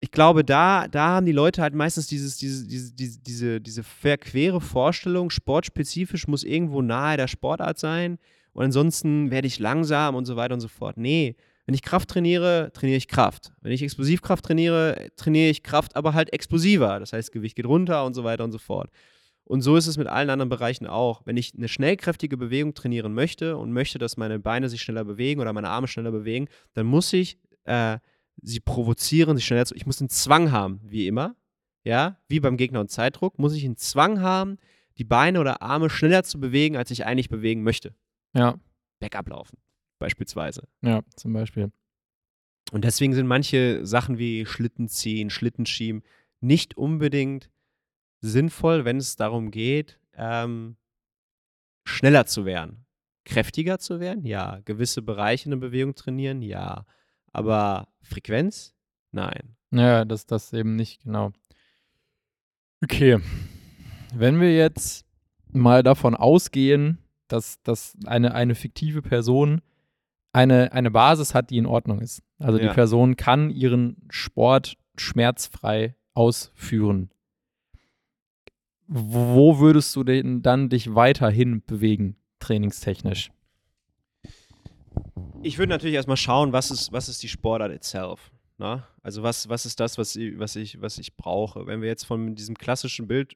ich glaube, da, da haben die Leute halt meistens dieses, diese, diese, diese, diese, diese verquere Vorstellung, sportspezifisch muss irgendwo nahe der Sportart sein und ansonsten werde ich langsam und so weiter und so fort. Nee, wenn ich Kraft trainiere, trainiere ich Kraft. Wenn ich Explosivkraft trainiere, trainiere ich Kraft, aber halt explosiver. Das heißt, Gewicht geht runter und so weiter und so fort. Und so ist es mit allen anderen Bereichen auch. Wenn ich eine schnellkräftige Bewegung trainieren möchte und möchte, dass meine Beine sich schneller bewegen oder meine Arme schneller bewegen, dann muss ich äh, sie provozieren, sich schneller zu. Ich muss einen Zwang haben, wie immer. Ja, wie beim Gegner und Zeitdruck, muss ich einen Zwang haben, die Beine oder Arme schneller zu bewegen, als ich eigentlich bewegen möchte. Ja. Backup laufen, beispielsweise. Ja, zum Beispiel. Und deswegen sind manche Sachen wie Schlitten ziehen, Schlitten schieben nicht unbedingt sinnvoll, wenn es darum geht, ähm, schneller zu werden. Kräftiger zu werden? Ja. Gewisse Bereiche in der Bewegung trainieren? Ja. Aber Frequenz? Nein. Ja, das, das eben nicht, genau. Okay. Wenn wir jetzt mal davon ausgehen, dass, dass eine, eine fiktive Person eine, eine Basis hat, die in Ordnung ist. Also die Ja. Person kann ihren Sport schmerzfrei ausführen. Wo würdest du denn dann dich weiterhin bewegen, trainingstechnisch? Ich würde natürlich erstmal schauen, was ist, was ist die Sportart itself. Na? Also was, was ist das, was ich, was, ich, was ich brauche? Wenn wir jetzt von diesem klassischen Bild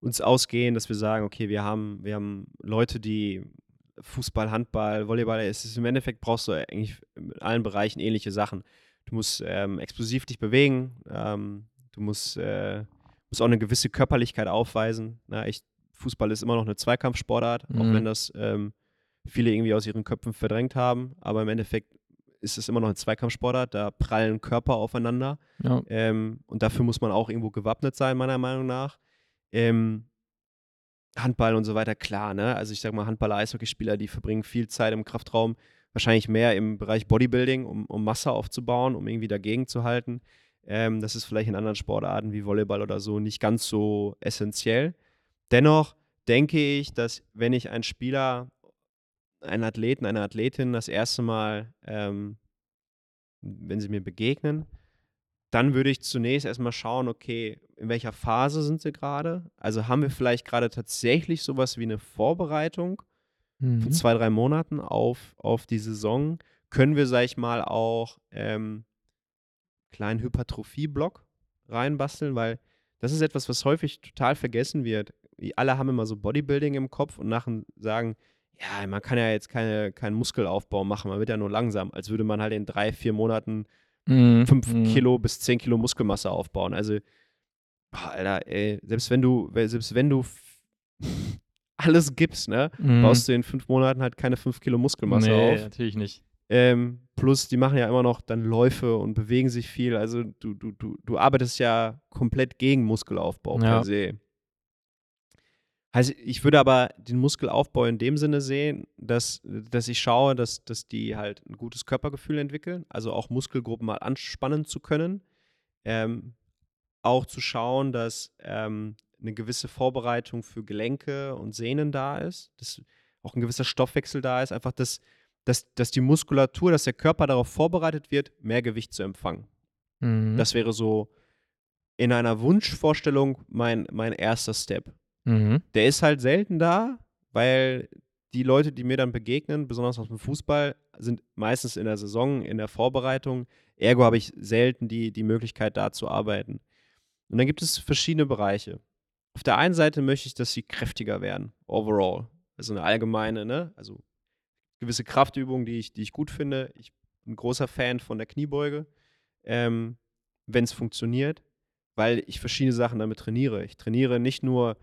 uns ausgehen, dass wir sagen, okay, wir haben, wir haben Leute, die Fußball, Handball, Volleyball, es ist im Endeffekt brauchst du eigentlich in allen Bereichen ähnliche Sachen. Du musst ähm, explosiv dich bewegen, ähm, du musst, äh, musst auch eine gewisse Körperlichkeit aufweisen. Na, ich, Fußball ist immer noch eine Zweikampfsportart, auch Mhm. wenn das ähm, viele irgendwie aus ihren Köpfen verdrängt haben, aber im Endeffekt ist es immer noch eine Zweikampfsportart, da prallen Körper aufeinander. Ja. Ähm, und dafür muss man auch irgendwo gewappnet sein, meiner Meinung nach. Ähm, Handball und so weiter, klar, ne? Also ich sag mal, Handballer, Eishockeyspieler, die verbringen viel Zeit im Kraftraum, wahrscheinlich mehr im Bereich Bodybuilding, um, um Masse aufzubauen, um irgendwie dagegen zu halten. Ähm, das ist vielleicht in anderen Sportarten wie Volleyball oder so nicht ganz so essentiell. Dennoch denke ich, dass wenn ich einen Spieler, einen Athleten, eine Athletin das erste Mal, ähm, wenn sie mir begegnen, dann würde ich zunächst erstmal schauen, okay, in welcher Phase sind sie gerade? Also haben wir vielleicht gerade tatsächlich sowas wie eine Vorbereitung Mhm. von zwei, drei Monaten auf, auf die Saison? Können wir, sag ich mal, auch ähm, kleinen Hypertrophie-Block reinbasteln? Weil das ist etwas, was häufig total vergessen wird. Alle haben immer so Bodybuilding im Kopf und nachher sagen, ja, man kann ja jetzt keine, keinen Muskelaufbau machen, man wird ja nur langsam, als würde man halt in drei, vier Monaten Mhm. 5 Mhm. Kilo bis 10 Kilo Muskelmasse aufbauen. Also, boah, Alter, ey, selbst wenn du, selbst wenn du alles gibst, ne, Mhm. baust du in fünf Monaten halt keine 5 Kilo Muskelmasse nee, auf. natürlich nicht. Ähm, plus, die machen ja immer noch dann Läufe und bewegen sich viel. Also du, du, du, du arbeitest ja komplett gegen Muskelaufbau Ja. per se. Heißt, ich würde aber den Muskelaufbau in dem Sinne sehen, dass, dass ich schaue, dass, dass die halt ein gutes Körpergefühl entwickeln, also auch Muskelgruppen mal anspannen zu können. Ähm, auch zu schauen, dass ähm, eine gewisse Vorbereitung für Gelenke und Sehnen da ist, dass auch ein gewisser Stoffwechsel da ist, einfach, dass, dass, dass die Muskulatur, dass der Körper darauf vorbereitet wird, mehr Gewicht zu empfangen. Mhm. Das wäre so in einer Wunschvorstellung mein, mein erster Step. mhm. Der ist halt selten da, weil die Leute, die mir dann begegnen, besonders aus dem Fußball, sind meistens in der Saison, in der Vorbereitung. Ergo habe ich selten die, die Möglichkeit, da zu arbeiten. Und dann gibt es verschiedene Bereiche. Auf der einen Seite möchte ich, dass sie kräftiger werden, overall. Also eine allgemeine, ne? Also gewisse Kraftübungen, die ich, die ich gut finde. Ich bin ein großer Fan von der Kniebeuge, ähm, wenn es funktioniert, weil ich verschiedene Sachen damit trainiere. Ich trainiere nicht nur,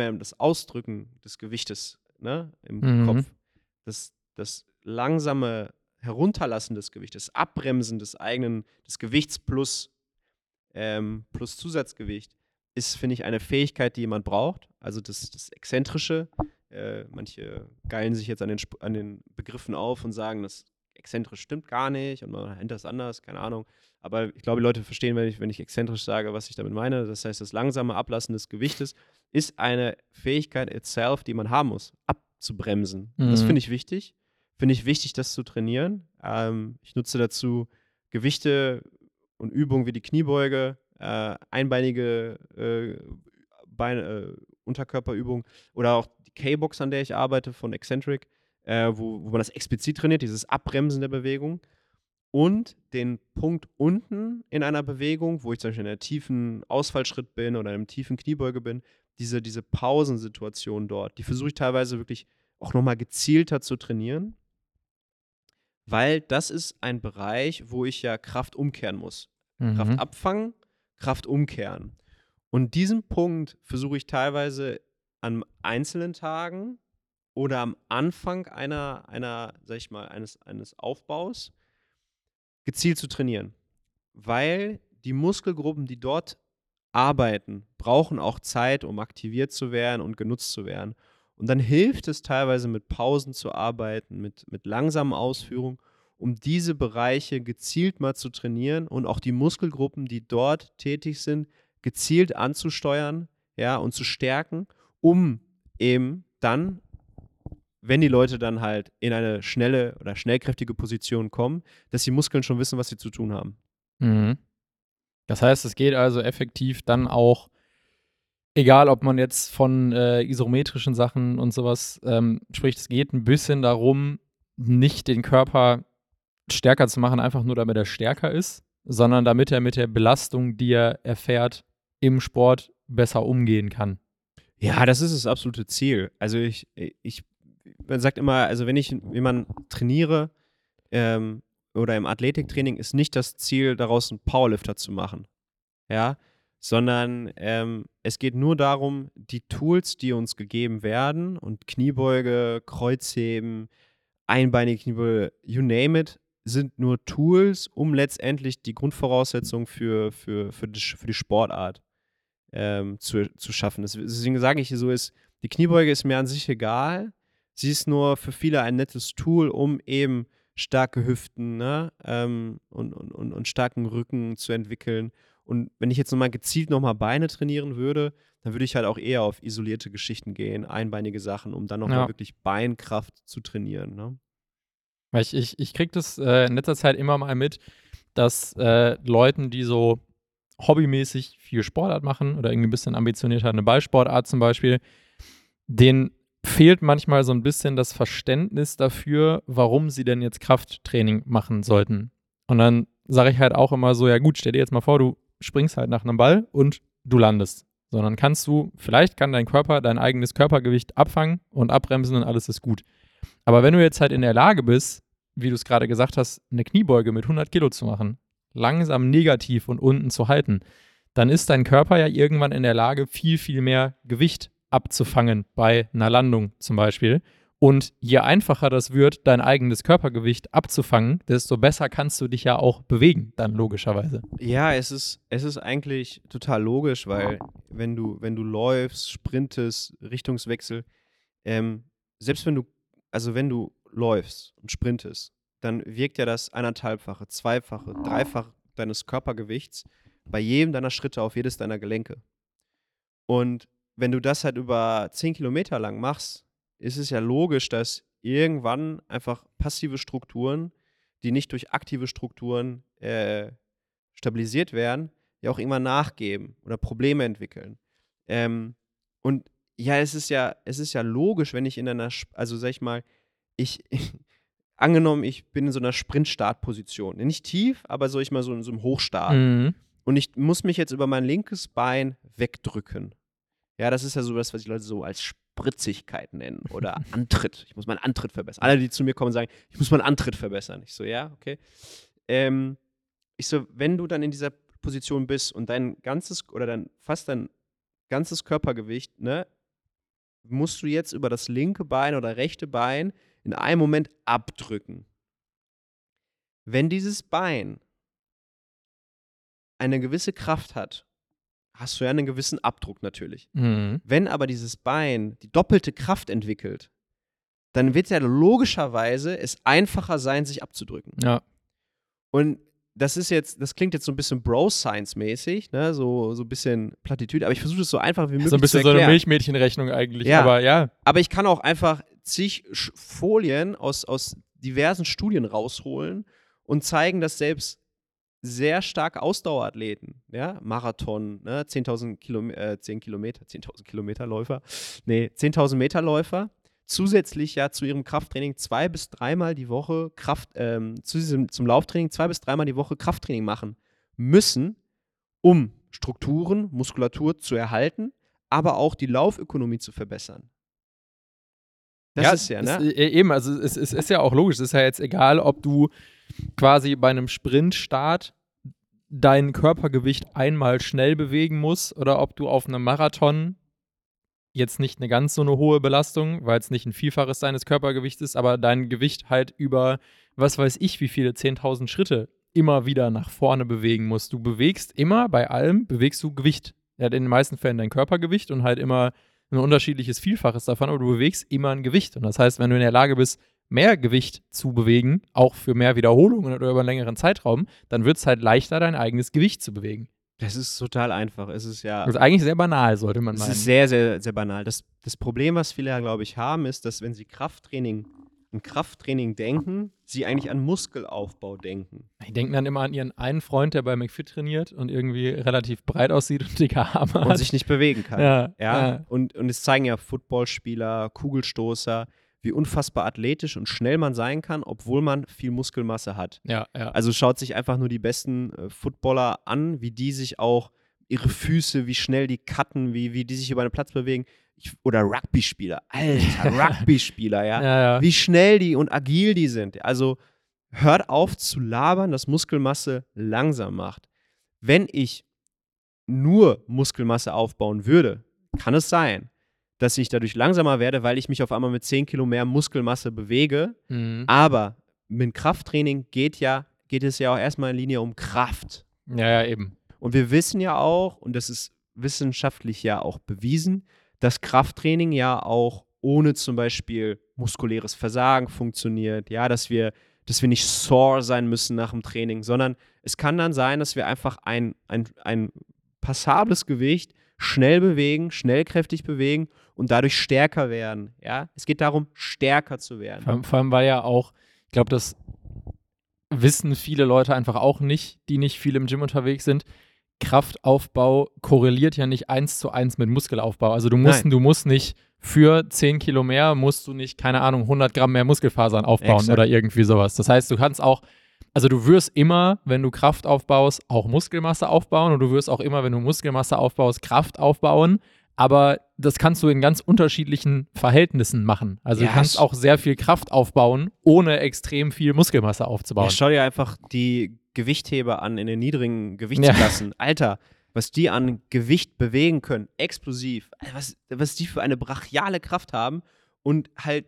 ja das Ausdrücken des Gewichtes ne, im Mhm. Kopf. Das, das langsame Herunterlassen des Gewichts, das Abbremsen des eigenen, des Gewichts plus, ähm, plus Zusatzgewicht, ist, finde ich, eine Fähigkeit, die jemand braucht. Also das, das Exzentrische. Äh, manche geilen sich jetzt an den, Sp- an den Begriffen auf und sagen, das exzentrisch stimmt gar nicht und man nennt das anders, keine Ahnung. Aber ich glaube, die Leute verstehen, wenn ich, wenn ich exzentrisch sage, was ich damit meine. Das heißt, das langsame Ablassen des Gewichtes ist eine Fähigkeit itself, die man haben muss, abzubremsen. Das Mhm. finde ich wichtig. Finde ich wichtig, das zu trainieren. Ähm, ich nutze dazu Gewichte und Übungen wie die Kniebeuge, äh, einbeinige äh, Beine, äh, Unterkörperübungen oder auch die K-Box, an der ich arbeite von Eccentric, äh, wo, wo man das explizit trainiert, dieses Abbremsen der Bewegung. Und den Punkt unten in einer Bewegung, wo ich zum Beispiel in einem tiefen Ausfallschritt bin oder in einem tiefen Kniebeuge bin, diese, diese Pausensituation dort, die versuche ich teilweise wirklich auch nochmal gezielter zu trainieren, weil das ist ein Bereich, wo ich ja Kraft umkehren muss. Kraft Mhm. abfangen, Kraft umkehren. Und diesen Punkt versuche ich teilweise an einzelnen Tagen oder am Anfang einer, einer sag ich mal, eines, eines Aufbaus gezielt zu trainieren. Weil die Muskelgruppen, die dort arbeiten, brauchen auch Zeit, um aktiviert zu werden und genutzt zu werden. Und dann hilft es teilweise mit Pausen zu arbeiten, mit, mit langsamen Ausführungen, um diese Bereiche gezielt mal zu trainieren und auch die Muskelgruppen, die dort tätig sind, gezielt anzusteuern, ja, und zu stärken, um eben dann, wenn die Leute dann halt in eine schnelle oder schnellkräftige Position kommen, dass die Muskeln schon wissen, was sie zu tun haben. Mhm. Das heißt, es geht also effektiv dann auch, egal ob man jetzt von äh, isometrischen Sachen und sowas ähm, spricht, es geht ein bisschen darum, nicht den Körper stärker zu machen, einfach nur damit er stärker ist, sondern damit er mit der Belastung, die er erfährt im Sport, besser umgehen kann. Ja, das ist das absolute Ziel. Also ich, ich, man sagt immer, also wenn ich jemanden trainiere ähm, oder im Athletiktraining, ist nicht das Ziel, daraus einen Powerlifter zu machen. Ja, sondern ähm, es geht nur darum, die Tools, die uns gegeben werden und Kniebeuge, Kreuzheben, einbeinige Kniebeuge, you name it, sind nur Tools, um letztendlich die Grundvoraussetzungen für, für, für, die, für die Sportart ähm, zu, zu schaffen. Deswegen sage ich so ist, die Kniebeuge ist mir an sich egal. Sie ist nur für viele ein nettes Tool, um eben starke Hüften ne, ähm, und, und, und, und starken Rücken zu entwickeln. Und wenn ich jetzt nochmal gezielt nochmal Beine trainieren würde, dann würde ich halt auch eher auf isolierte Geschichten gehen, einbeinige Sachen, um dann nochmal Ja. wirklich Beinkraft zu trainieren. Ne? Weil ich, ich, ich kriege das äh, in letzter Zeit immer mal mit, dass äh, Leuten, die so hobbymäßig viel Sportart machen oder irgendwie ein bisschen ambitionierter eine Ballsportart zum Beispiel, denen fehlt manchmal so ein bisschen das Verständnis dafür, warum sie denn jetzt Krafttraining machen sollten. Und dann sage ich halt auch immer so, ja gut, stell dir jetzt mal vor, du springst halt nach einem Ball und du landest. Sondern kannst du, vielleicht kann dein Körper dein eigenes Körpergewicht abfangen und abbremsen und alles ist gut. Aber wenn du jetzt halt in der Lage bist, wie du es gerade gesagt hast, eine Kniebeuge mit 100 Kilo zu machen, langsam negativ und unten zu halten, dann ist dein Körper ja irgendwann in der Lage, viel, viel mehr Gewicht abzufangen bei einer Landung zum Beispiel. Und je einfacher das wird, dein eigenes Körpergewicht abzufangen, desto besser kannst du dich ja auch bewegen, dann logischerweise. Ja, es ist, es ist eigentlich total logisch, weil wenn du, wenn du läufst, sprintest, Richtungswechsel, ähm, selbst wenn du, also wenn du läufst und sprintest, dann wirkt ja das anderthalbfache, zweifache, dreifache deines Körpergewichts bei jedem deiner Schritte auf jedes deiner Gelenke. Und wenn du das halt über zehn Kilometer lang machst, ist es ja logisch, dass irgendwann einfach passive Strukturen, die nicht durch aktive Strukturen äh, stabilisiert werden, ja auch irgendwann nachgeben oder Probleme entwickeln. Ähm, und ja, es ist ja, es ist ja logisch, wenn ich in einer, also sag ich mal, ich, angenommen, ich bin in so einer Sprint-Start-Position. Nicht tief, aber so ich mal so in so einem Hochstart. Mhm. Und ich muss mich jetzt über mein linkes Bein wegdrücken. Ja, das ist ja so das, was die Leute so als Spritzigkeit nennen oder Antritt. Ich muss meinen Antritt verbessern. Alle, die zu mir kommen, sagen, ich muss meinen Antritt verbessern. Ich so, ja, okay. Ähm, ich so, wenn du dann in dieser Position bist und dein ganzes oder dein fast dein ganzes Körpergewicht, ne, musst du jetzt über das linke Bein oder rechte Bein in einem Moment abdrücken. Wenn dieses Bein eine gewisse Kraft hat, hast du ja einen gewissen Abdruck natürlich. Mhm. Wenn aber dieses Bein die doppelte Kraft entwickelt, dann wird ja logischerweise es einfacher sein, sich abzudrücken. Ja. Und das ist jetzt, das klingt jetzt so ein bisschen Bro-Science-mäßig, ne? so, so ein bisschen Plattitüde, aber ich versuche es so einfach wie möglich So ein bisschen zu so eine erklären. Milchmädchenrechnung eigentlich. Ja. Aber ja. Aber ich kann auch einfach zig Sch- Folien aus, aus diversen Studien rausholen und zeigen, dass selbst sehr stark Ausdauerathleten, ja, Marathon, ne, 10.000 Kilome äh, 10 Kilometer, 10.000 Kilometer Läufer, nee, 10.000 Meter Läufer, zusätzlich ja zu ihrem Krafttraining zwei bis dreimal die Woche Kraft, ähm, zu diesem, zum Lauftraining zwei bis dreimal die Woche Krafttraining machen müssen, um Strukturen, Muskulatur zu erhalten, aber auch die Laufökonomie zu verbessern. Das ist ja, ne? es- äh, eben, also es, es ist ja auch logisch. Es ist ja jetzt egal, ob du quasi bei einem Sprintstart dein Körpergewicht einmal schnell bewegen musst oder ob du auf einem Marathon jetzt nicht eine ganz so eine hohe Belastung, weil es nicht ein Vielfaches deines Körpergewichts ist, aber dein Gewicht halt über, was weiß ich, wie viele 10.000 Schritte immer wieder nach vorne bewegen musst. Du bewegst immer, bei allem, bewegst du Gewicht. Ja, in den meisten Fällen dein Körpergewicht und halt immer ein unterschiedliches Vielfaches davon, aber du bewegst immer ein Gewicht. Und das heißt, wenn du in der Lage bist, mehr Gewicht zu bewegen, auch für mehr Wiederholungen oder über einen längeren Zeitraum, dann wird es halt leichter, dein eigenes Gewicht zu bewegen. Das ist total einfach. Es ist ja. Das ist eigentlich sehr banal, sollte man Es meinen. ist sehr, sehr, sehr banal. Das, das Problem, was viele glaube ich, haben, ist, dass wenn sie Krafttraining, an Krafttraining denken, sie eigentlich an Muskelaufbau denken. Die denken dann immer an ihren einen Freund, der bei McFit trainiert und irgendwie relativ breit aussieht und dicke Arme Und hat. sich nicht bewegen kann. ja, Ja, ja. Und, und es zeigen ja Footballspieler, Kugelstoßer, wie unfassbar athletisch und schnell man sein kann, obwohl man viel Muskelmasse hat. Ja, ja. Also schaut sich einfach nur die besten äh, Footballer an, wie die sich auch ihre Füße, wie schnell die cutten, wie, wie die sich über den Platz bewegen. Ich, oder Rugby-Spieler. Alter, Rugby-Spieler, ja. ja, ja. Wie schnell die und agil die sind. Also hört auf zu labern, dass Muskelmasse langsam macht. Wenn ich nur Muskelmasse aufbauen würde, kann es sein, dass ich dadurch langsamer werde, weil ich mich auf einmal mit 10 Kilo mehr Muskelmasse bewege. Mhm. Aber mit Krafttraining geht ja, geht es ja auch erstmal in Linie um Kraft. ja, ja, eben. Und wir wissen ja auch, und das ist wissenschaftlich ja auch bewiesen, dass Krafttraining ja auch ohne zum Beispiel muskuläres Versagen funktioniert. Ja, dass wir, dass wir nicht sore sein müssen nach dem Training, sondern es kann dann sein, dass wir einfach ein, ein, ein passables Gewicht schnell bewegen, schnellkräftig bewegen und dadurch stärker werden. Ja, es geht darum, stärker zu werden. Vor, allem- vor allem, weil ja auch, ich glaube, das wissen viele Leute einfach auch nicht, die nicht viel im Gym unterwegs sind. Kraftaufbau korreliert ja nicht eins zu eins mit Muskelaufbau. Also du musst, Nein. du musst nicht für 10 Kilo mehr, musst du nicht, keine Ahnung, 100 Gramm mehr Muskelfasern aufbauen Exakt. oder irgendwie sowas. Das heißt, du kannst auch, also du wirst immer, wenn du Kraft aufbaust, auch Muskelmasse aufbauen und du wirst auch immer, wenn du Muskelmasse aufbaust, Kraft aufbauen. Aber das kannst du in ganz unterschiedlichen Verhältnissen machen. Also Ja, du kannst auch sehr viel Kraft aufbauen, ohne extrem viel Muskelmasse aufzubauen. Ja, schau dir einfach die Gewichtheber an in den niedrigen Gewichtsklassen. Alter, was die an Gewicht bewegen können, explosiv, Alter, was, was die für eine brachiale Kraft haben und halt,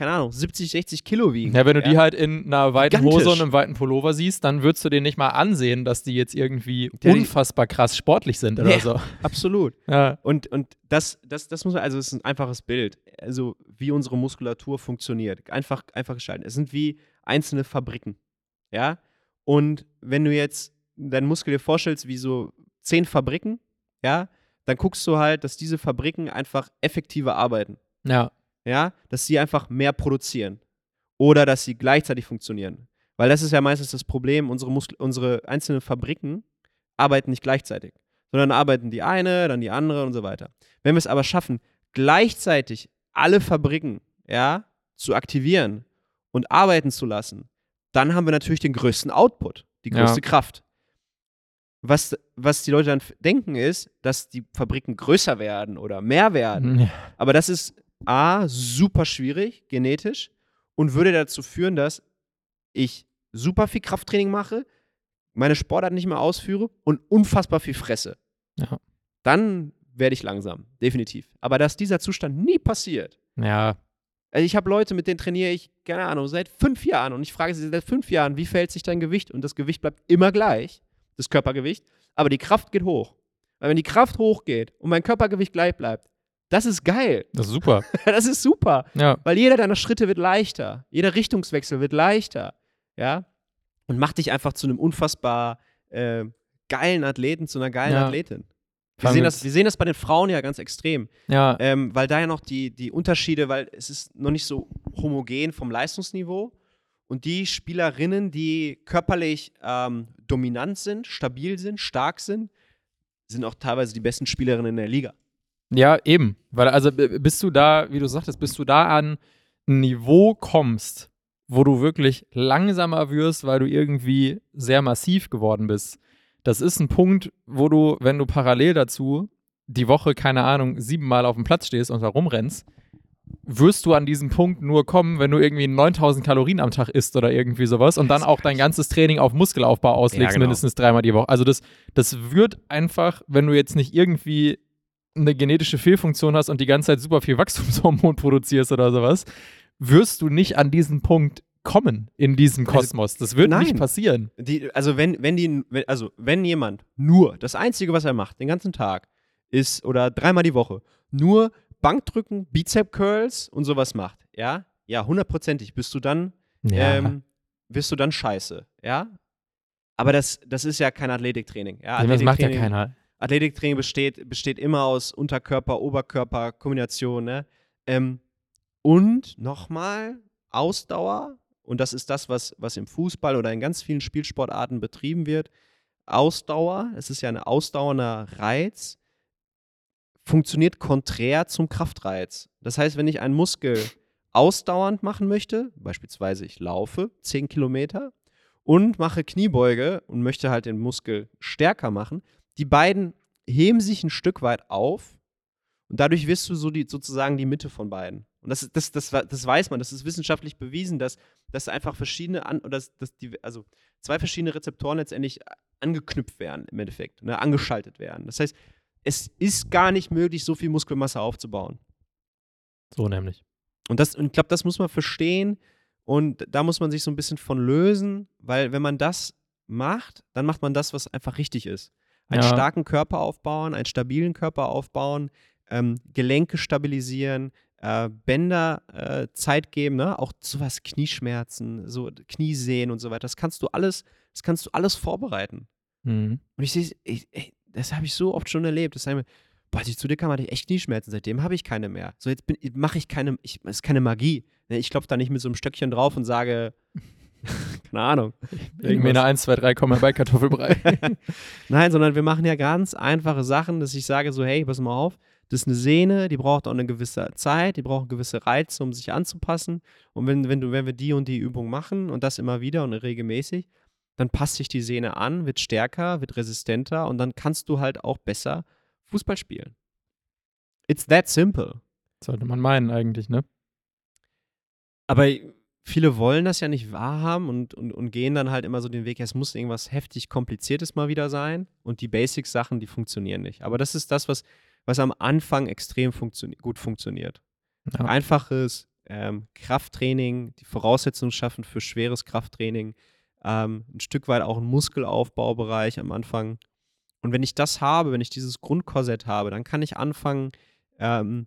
keine Ahnung, 70, 60 Kilo wiegen. Ja, wenn du die halt in einer weiten Gigantisch. Hose und einem weiten Pullover siehst, dann würdest du denen nicht mal ansehen, dass die jetzt irgendwie Ja, die- unfassbar krass sportlich sind oder Ja. so. Absolut. Ja. Und, und das, das, das muss man, also es ist ein einfaches Bild. Also, wie unsere Muskulatur funktioniert. Einfach, einfach gestalten. Es sind wie einzelne Fabriken. Ja. Und wenn du jetzt deinen Muskel dir vorstellst, wie so zehn Fabriken, ja, dann guckst du halt, dass diese Fabriken einfach effektiver arbeiten. ja. Ja, dass sie einfach mehr produzieren. Oder dass sie gleichzeitig funktionieren. Weil das ist ja meistens das Problem, unsere, Muskel unsere einzelnen Fabriken arbeiten nicht gleichzeitig, sondern arbeiten die eine, dann die andere und so weiter. Wenn wir es aber schaffen, gleichzeitig alle Fabriken ja, zu aktivieren und arbeiten zu lassen, dann haben wir natürlich den größten Output, die Ja. größte Kraft. Was, was die Leute dann denken, ist, dass die Fabriken größer werden oder mehr werden. Ja. Aber das ist A, super schwierig, genetisch, und würde dazu führen, dass ich super viel Krafttraining mache, meine Sportart nicht mehr ausführe und unfassbar viel fresse. Ja. Dann werde ich langsam, definitiv. Aber dass dieser Zustand nie passiert. Ja. Also ich habe Leute, mit denen trainiere ich, keine Ahnung, seit fünf Jahren und ich frage sie seit fünf Jahren, wie verhält sich dein Gewicht? Und das Gewicht bleibt immer gleich, das Körpergewicht, aber die Kraft geht hoch. Weil wenn die Kraft hochgeht und mein Körpergewicht gleich bleibt, das ist geil. Das ist super. das ist super. Ja. Weil jeder deiner Schritte wird leichter. Jeder Richtungswechsel wird leichter. Ja. Und macht dich einfach zu einem unfassbar äh, geilen Athleten, zu einer geilen Ja. Athletin. Wir sehen, das, wir sehen das bei den Frauen ja ganz extrem. Ja. Ähm, weil da ja noch die, die Unterschiede, weil es ist noch nicht so homogen vom Leistungsniveau. Und die Spielerinnen, die körperlich ähm, dominant sind, stabil sind, stark sind, sind auch teilweise die besten Spielerinnen in der Liga. Ja, eben. Weil, also bist du da, wie du sagtest, bist du da an ein Niveau kommst, wo du wirklich langsamer wirst, weil du irgendwie sehr massiv geworden bist. Das ist ein Punkt, wo du, wenn du parallel dazu die Woche, keine Ahnung, siebenmal auf dem Platz stehst und da rumrennst, wirst du an diesen Punkt nur kommen, wenn du irgendwie 9000 Kalorien am Tag isst oder irgendwie sowas und dann auch dein ganzes Training auf Muskelaufbau auslegst, genau. mindestens dreimal die Woche. Also das, das wird einfach, wenn du jetzt nicht irgendwie eine genetische Fehlfunktion hast und die ganze Zeit super viel Wachstumshormon produzierst oder sowas, wirst du nicht an diesen Punkt kommen in diesem Also, Kosmos. Das wird nicht nein. passieren. Die, also wenn, wenn die, also wenn jemand nur, das Einzige, was er macht, den ganzen Tag, ist, oder dreimal die Woche, nur Bankdrücken, Bizep Curls und sowas macht, ja, ja, hundertprozentig bist du dann, ähm, wirst du dann scheiße, ja. Aber das, das ist ja kein Athletiktraining. Ja, das macht ja Athletiktraining- keiner. Athletiktraining besteht, besteht immer aus Unterkörper, Oberkörper, Kombination, ne? Ähm, und nochmal Ausdauer, und das ist das, was, was im Fußball oder in ganz vielen Spielsportarten betrieben wird. Ausdauer, es ist ja ein ausdauernder Reiz, funktioniert konträr zum Kraftreiz. Das heißt, wenn ich einen Muskel ausdauernd machen möchte, beispielsweise ich laufe 10 Kilometer und mache Kniebeuge und möchte halt den Muskel stärker machen, die beiden heben sich ein Stück weit auf und dadurch wirst du so die, sozusagen die Mitte von beiden. Und das, das, das, das weiß man, das ist wissenschaftlich bewiesen, dass, dass einfach verschiedene, an, oder dass, dass die, also zwei verschiedene Rezeptoren letztendlich angeknüpft werden im Endeffekt, ne, angeschaltet werden. Das heißt, es ist gar nicht möglich, so viel Muskelmasse aufzubauen. So nämlich. Und, das, und ich glaube, das muss man verstehen und da muss man sich so ein bisschen von lösen, weil wenn man das macht, dann macht man das, was einfach richtig ist. Einen Ja. starken Körper aufbauen, einen stabilen Körper aufbauen, ähm, Gelenke stabilisieren, äh, Bänder äh, Zeit geben, ne? auch sowas Knieschmerzen, so Kniesehen und so weiter. Das kannst du alles, das kannst du alles vorbereiten. Mhm. Und ich sehe, das habe ich so oft schon erlebt. Das sagen boah, als ich zu dir kam, hatte ich echt Knieschmerzen. Seitdem habe ich keine mehr. So, jetzt mache ich keine, ich, das ist keine Magie. Ne, Ich klopfe da nicht mit so einem Stöckchen drauf und sage, keine Ahnung. Irgendwie eine 1, 2, 3, komm mal bei Kartoffelbrei. Nein, sondern wir machen ja ganz einfache Sachen, dass ich sage so, hey, pass mal auf, das ist eine Sehne, die braucht auch eine gewisse Zeit, die braucht gewisse Reize, um sich anzupassen. Und wenn, wenn, du, wenn wir die und die Übung machen und das immer wieder und regelmäßig, dann passt sich die Sehne an, wird stärker, wird resistenter und dann kannst du halt auch besser Fußball spielen. It's that simple. Sollte man meinen eigentlich, ne? Aber viele wollen das ja nicht wahrhaben und, und, und gehen dann halt immer so den Weg, ja, es muss irgendwas heftig Kompliziertes mal wieder sein und die Basic-Sachen, die funktionieren nicht. Aber das ist das, was, was am Anfang extrem funktio gut funktioniert. Ja. Einfaches ähm, Krafttraining, die Voraussetzungen schaffen für schweres Krafttraining, ähm, ein Stück weit auch ein Muskelaufbaubereich am Anfang. Und wenn ich das habe, wenn ich dieses Grundkorsett habe, dann kann ich anfangen, ähm,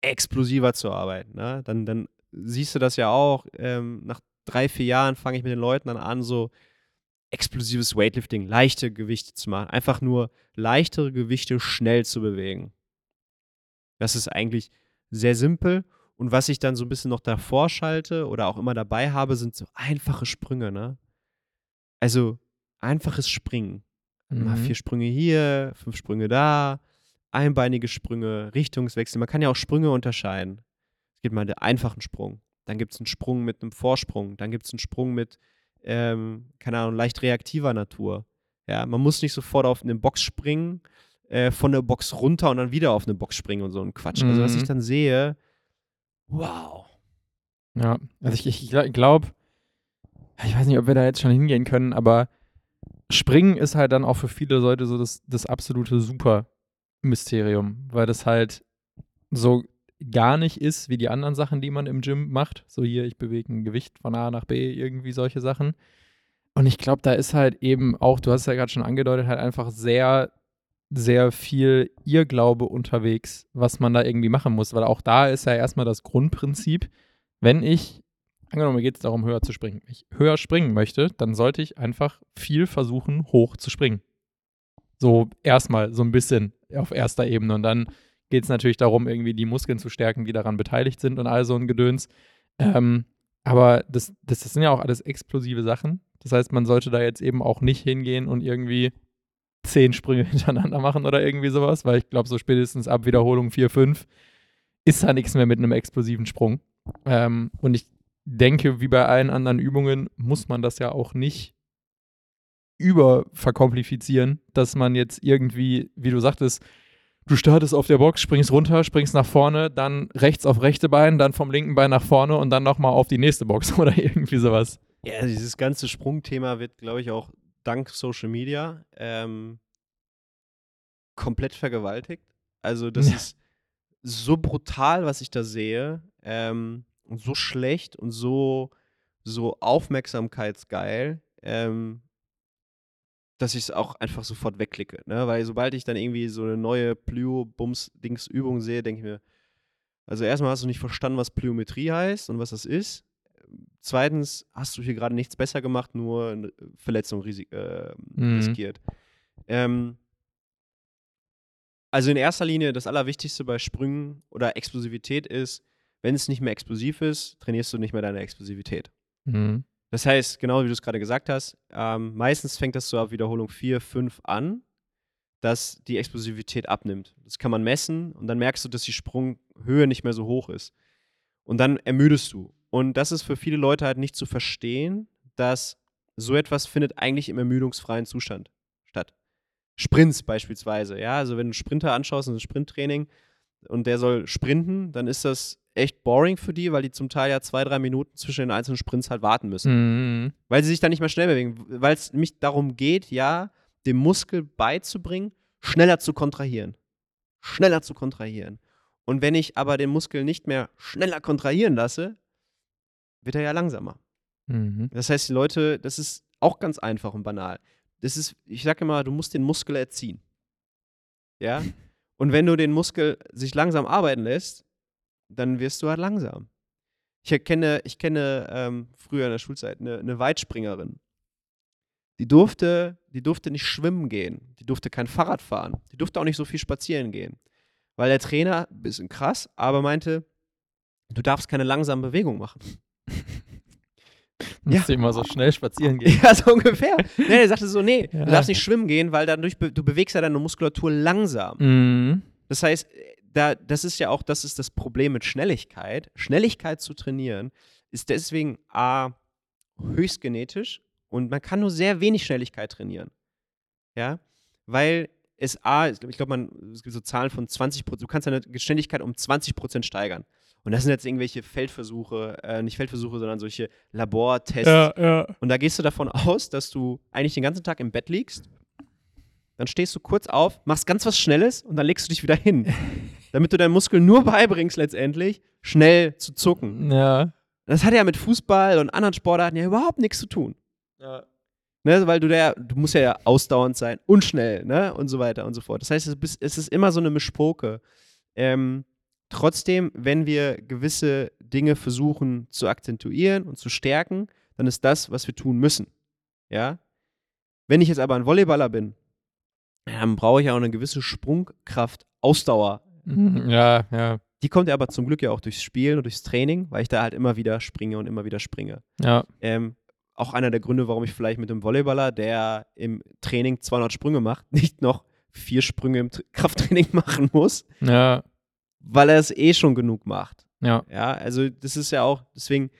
explosiver zu arbeiten. Ne? Dann, dann siehst du das ja auch. Ähm, nach drei, vier Jahren fange ich mit den Leuten dann an, so explosives Weightlifting, leichte Gewichte zu machen. Einfach nur leichtere Gewichte schnell zu bewegen. Das ist eigentlich sehr simpel. Und was ich dann so ein bisschen noch davor schalte oder auch immer dabei habe, sind so einfache Sprünge, ne? Also einfaches Springen. Mal Mhm. vier Sprünge hier, fünf Sprünge da, einbeinige Sprünge, Richtungswechsel. Man kann ja auch Sprünge unterscheiden. Gibt mal den einfachen Sprung. Dann gibt es einen Sprung mit einem Vorsprung. Dann gibt es einen Sprung mit, ähm, keine Ahnung, leicht reaktiver Natur. Ja, man muss nicht sofort auf eine Box springen, äh, von der Box runter und dann wieder auf eine Box springen und so ein Quatsch. Also, was Mhm. ich dann sehe, wow. Ja, also ich, ich glaube, ich weiß nicht, ob wir da jetzt schon hingehen können, aber Springen ist halt dann auch für viele Leute so das, das absolute Super. Mysterium, weil das halt so gar nicht ist wie die anderen Sachen, die man im Gym macht. So hier, ich bewege ein Gewicht von A nach B, irgendwie solche Sachen. Und ich glaube, da ist halt eben auch, du hast es ja gerade schon angedeutet, halt einfach sehr, sehr viel Irrglaube unterwegs, was man da irgendwie machen muss. Weil auch da ist ja erstmal das Grundprinzip, wenn ich, angenommen, mir geht es darum, höher zu springen, ich höher springen möchte, dann sollte ich einfach viel versuchen, hoch zu springen. So erstmal so ein bisschen auf erster Ebene. Und dann geht es natürlich darum, irgendwie die Muskeln zu stärken, die daran beteiligt sind und all so ein Gedöns. Ähm, aber das, das, das sind ja auch alles explosive Sachen. Das heißt, man sollte da jetzt eben auch nicht hingehen und irgendwie zehn Sprünge hintereinander machen oder irgendwie sowas, weil ich glaube, so spätestens ab Wiederholung 4, 5 ist da nichts mehr mit einem explosiven Sprung. Ähm, und ich denke, wie bei allen anderen Übungen, muss man das ja auch nicht überverkomplizieren, dass man jetzt irgendwie, wie du sagtest, du startest auf der Box, springst runter, springst nach vorne, dann rechts auf rechte Bein, dann vom linken Bein nach vorne und dann nochmal auf die nächste Box oder irgendwie sowas. Ja, dieses ganze Sprungthema wird, glaube ich, auch dank Social Media ähm, komplett vergewaltigt. Also das ja. ist so brutal, was ich da sehe. Ähm, und so schlecht und so, so aufmerksamkeitsgeil. Ähm, dass ich es auch einfach sofort wegklicke. Ne? Weil sobald ich dann irgendwie so eine neue Plyo-Bums-Dings-Übung sehe, denke ich mir, also erstmal hast du nicht verstanden, was Plyometrie heißt und was das ist. Zweitens hast du hier gerade nichts besser gemacht, nur eine Verletzung äh, mhm. riskiert. Ähm, also in erster Linie das Allerwichtigste bei Sprüngen oder Explosivität ist, wenn es nicht mehr explosiv ist, trainierst du nicht mehr deine Explosivität. Mhm. Das heißt, genau wie du es gerade gesagt hast, ähm, meistens fängt das so ab Wiederholung 4, 5 an, dass die Explosivität abnimmt. Das kann man messen und dann merkst du, dass die Sprunghöhe nicht mehr so hoch ist. Und dann ermüdest du. Und das ist für viele Leute halt nicht zu verstehen, dass so etwas findet eigentlich im ermüdungsfreien Zustand statt. Sprints beispielsweise, ja, also wenn du einen Sprinter anschaust, ein Sprinttraining und der soll sprinten, dann ist das echt boring für die, weil die zum Teil ja zwei, drei Minuten zwischen den einzelnen Sprints halt warten müssen. Mhm. Weil sie sich dann nicht mehr schnell bewegen. Weil es nämlich darum geht, ja, dem Muskel beizubringen, schneller zu kontrahieren. Schneller zu kontrahieren. Und wenn ich aber den Muskel nicht mehr schneller kontrahieren lasse, wird er ja langsamer. Mhm. Das heißt, die Leute, das ist auch ganz einfach und banal. Das ist, ich sage immer, du musst den Muskel erziehen. Ja? Und wenn du den Muskel sich langsam arbeiten lässt, dann wirst du halt langsam. Ich kenne, ich kenne ähm, früher in der Schulzeit eine, eine Weitspringerin. Die durfte, die durfte nicht schwimmen gehen, die durfte kein Fahrrad fahren, die durfte auch nicht so viel spazieren gehen. Weil der Trainer, ein bisschen krass, aber meinte, du darfst keine langsame Bewegung machen. Musst ja. immer so schnell spazieren gehen. Ja, so ungefähr. nee, er sagte so, nee, ja. du darfst nicht schwimmen gehen, weil dadurch, be du bewegst ja deine Muskulatur langsam. Mhm. Das heißt, da, das ist ja auch, das ist das Problem mit Schnelligkeit. Schnelligkeit zu trainieren ist deswegen A, höchst genetisch und man kann nur sehr wenig Schnelligkeit trainieren. Ja, weil es A, ich glaube, man, es gibt so Zahlen von 20 Prozent, du kannst deine Geschwindigkeit um 20 Prozent steigern. Und das sind jetzt irgendwelche Feldversuche, äh, nicht Feldversuche, sondern solche Labortests. Ja, ja. Und da gehst du davon aus, dass du eigentlich den ganzen Tag im Bett liegst, dann stehst du kurz auf, machst ganz was Schnelles und dann legst du dich wieder hin. damit du deinen Muskel nur beibringst, letztendlich schnell zu zucken. Ja. Das hat ja mit Fußball und anderen Sportarten ja überhaupt nichts zu tun. Ja. Ne, weil du der, du musst ja ausdauernd sein und schnell, ne? Und so weiter und so fort. Das heißt, es ist immer so eine Mischpoke. Ähm, trotzdem, wenn wir gewisse Dinge versuchen zu akzentuieren und zu stärken, dann ist das, was wir tun müssen. Ja? Wenn ich jetzt aber ein Volleyballer bin, dann brauche ich auch eine gewisse Sprungkraft, Ausdauer. Ja, ja. Die kommt ja aber zum Glück ja auch durchs Spielen und durchs Training, weil ich da halt immer wieder springe und immer wieder springe. Ja. Ähm, auch einer der Gründe, warum ich vielleicht mit dem Volleyballer, der im Training 200 Sprünge macht, nicht noch vier Sprünge im Krafttraining machen muss. Ja. Weil er es eh schon genug macht. Ja. Ja, also das ist ja auch, deswegen,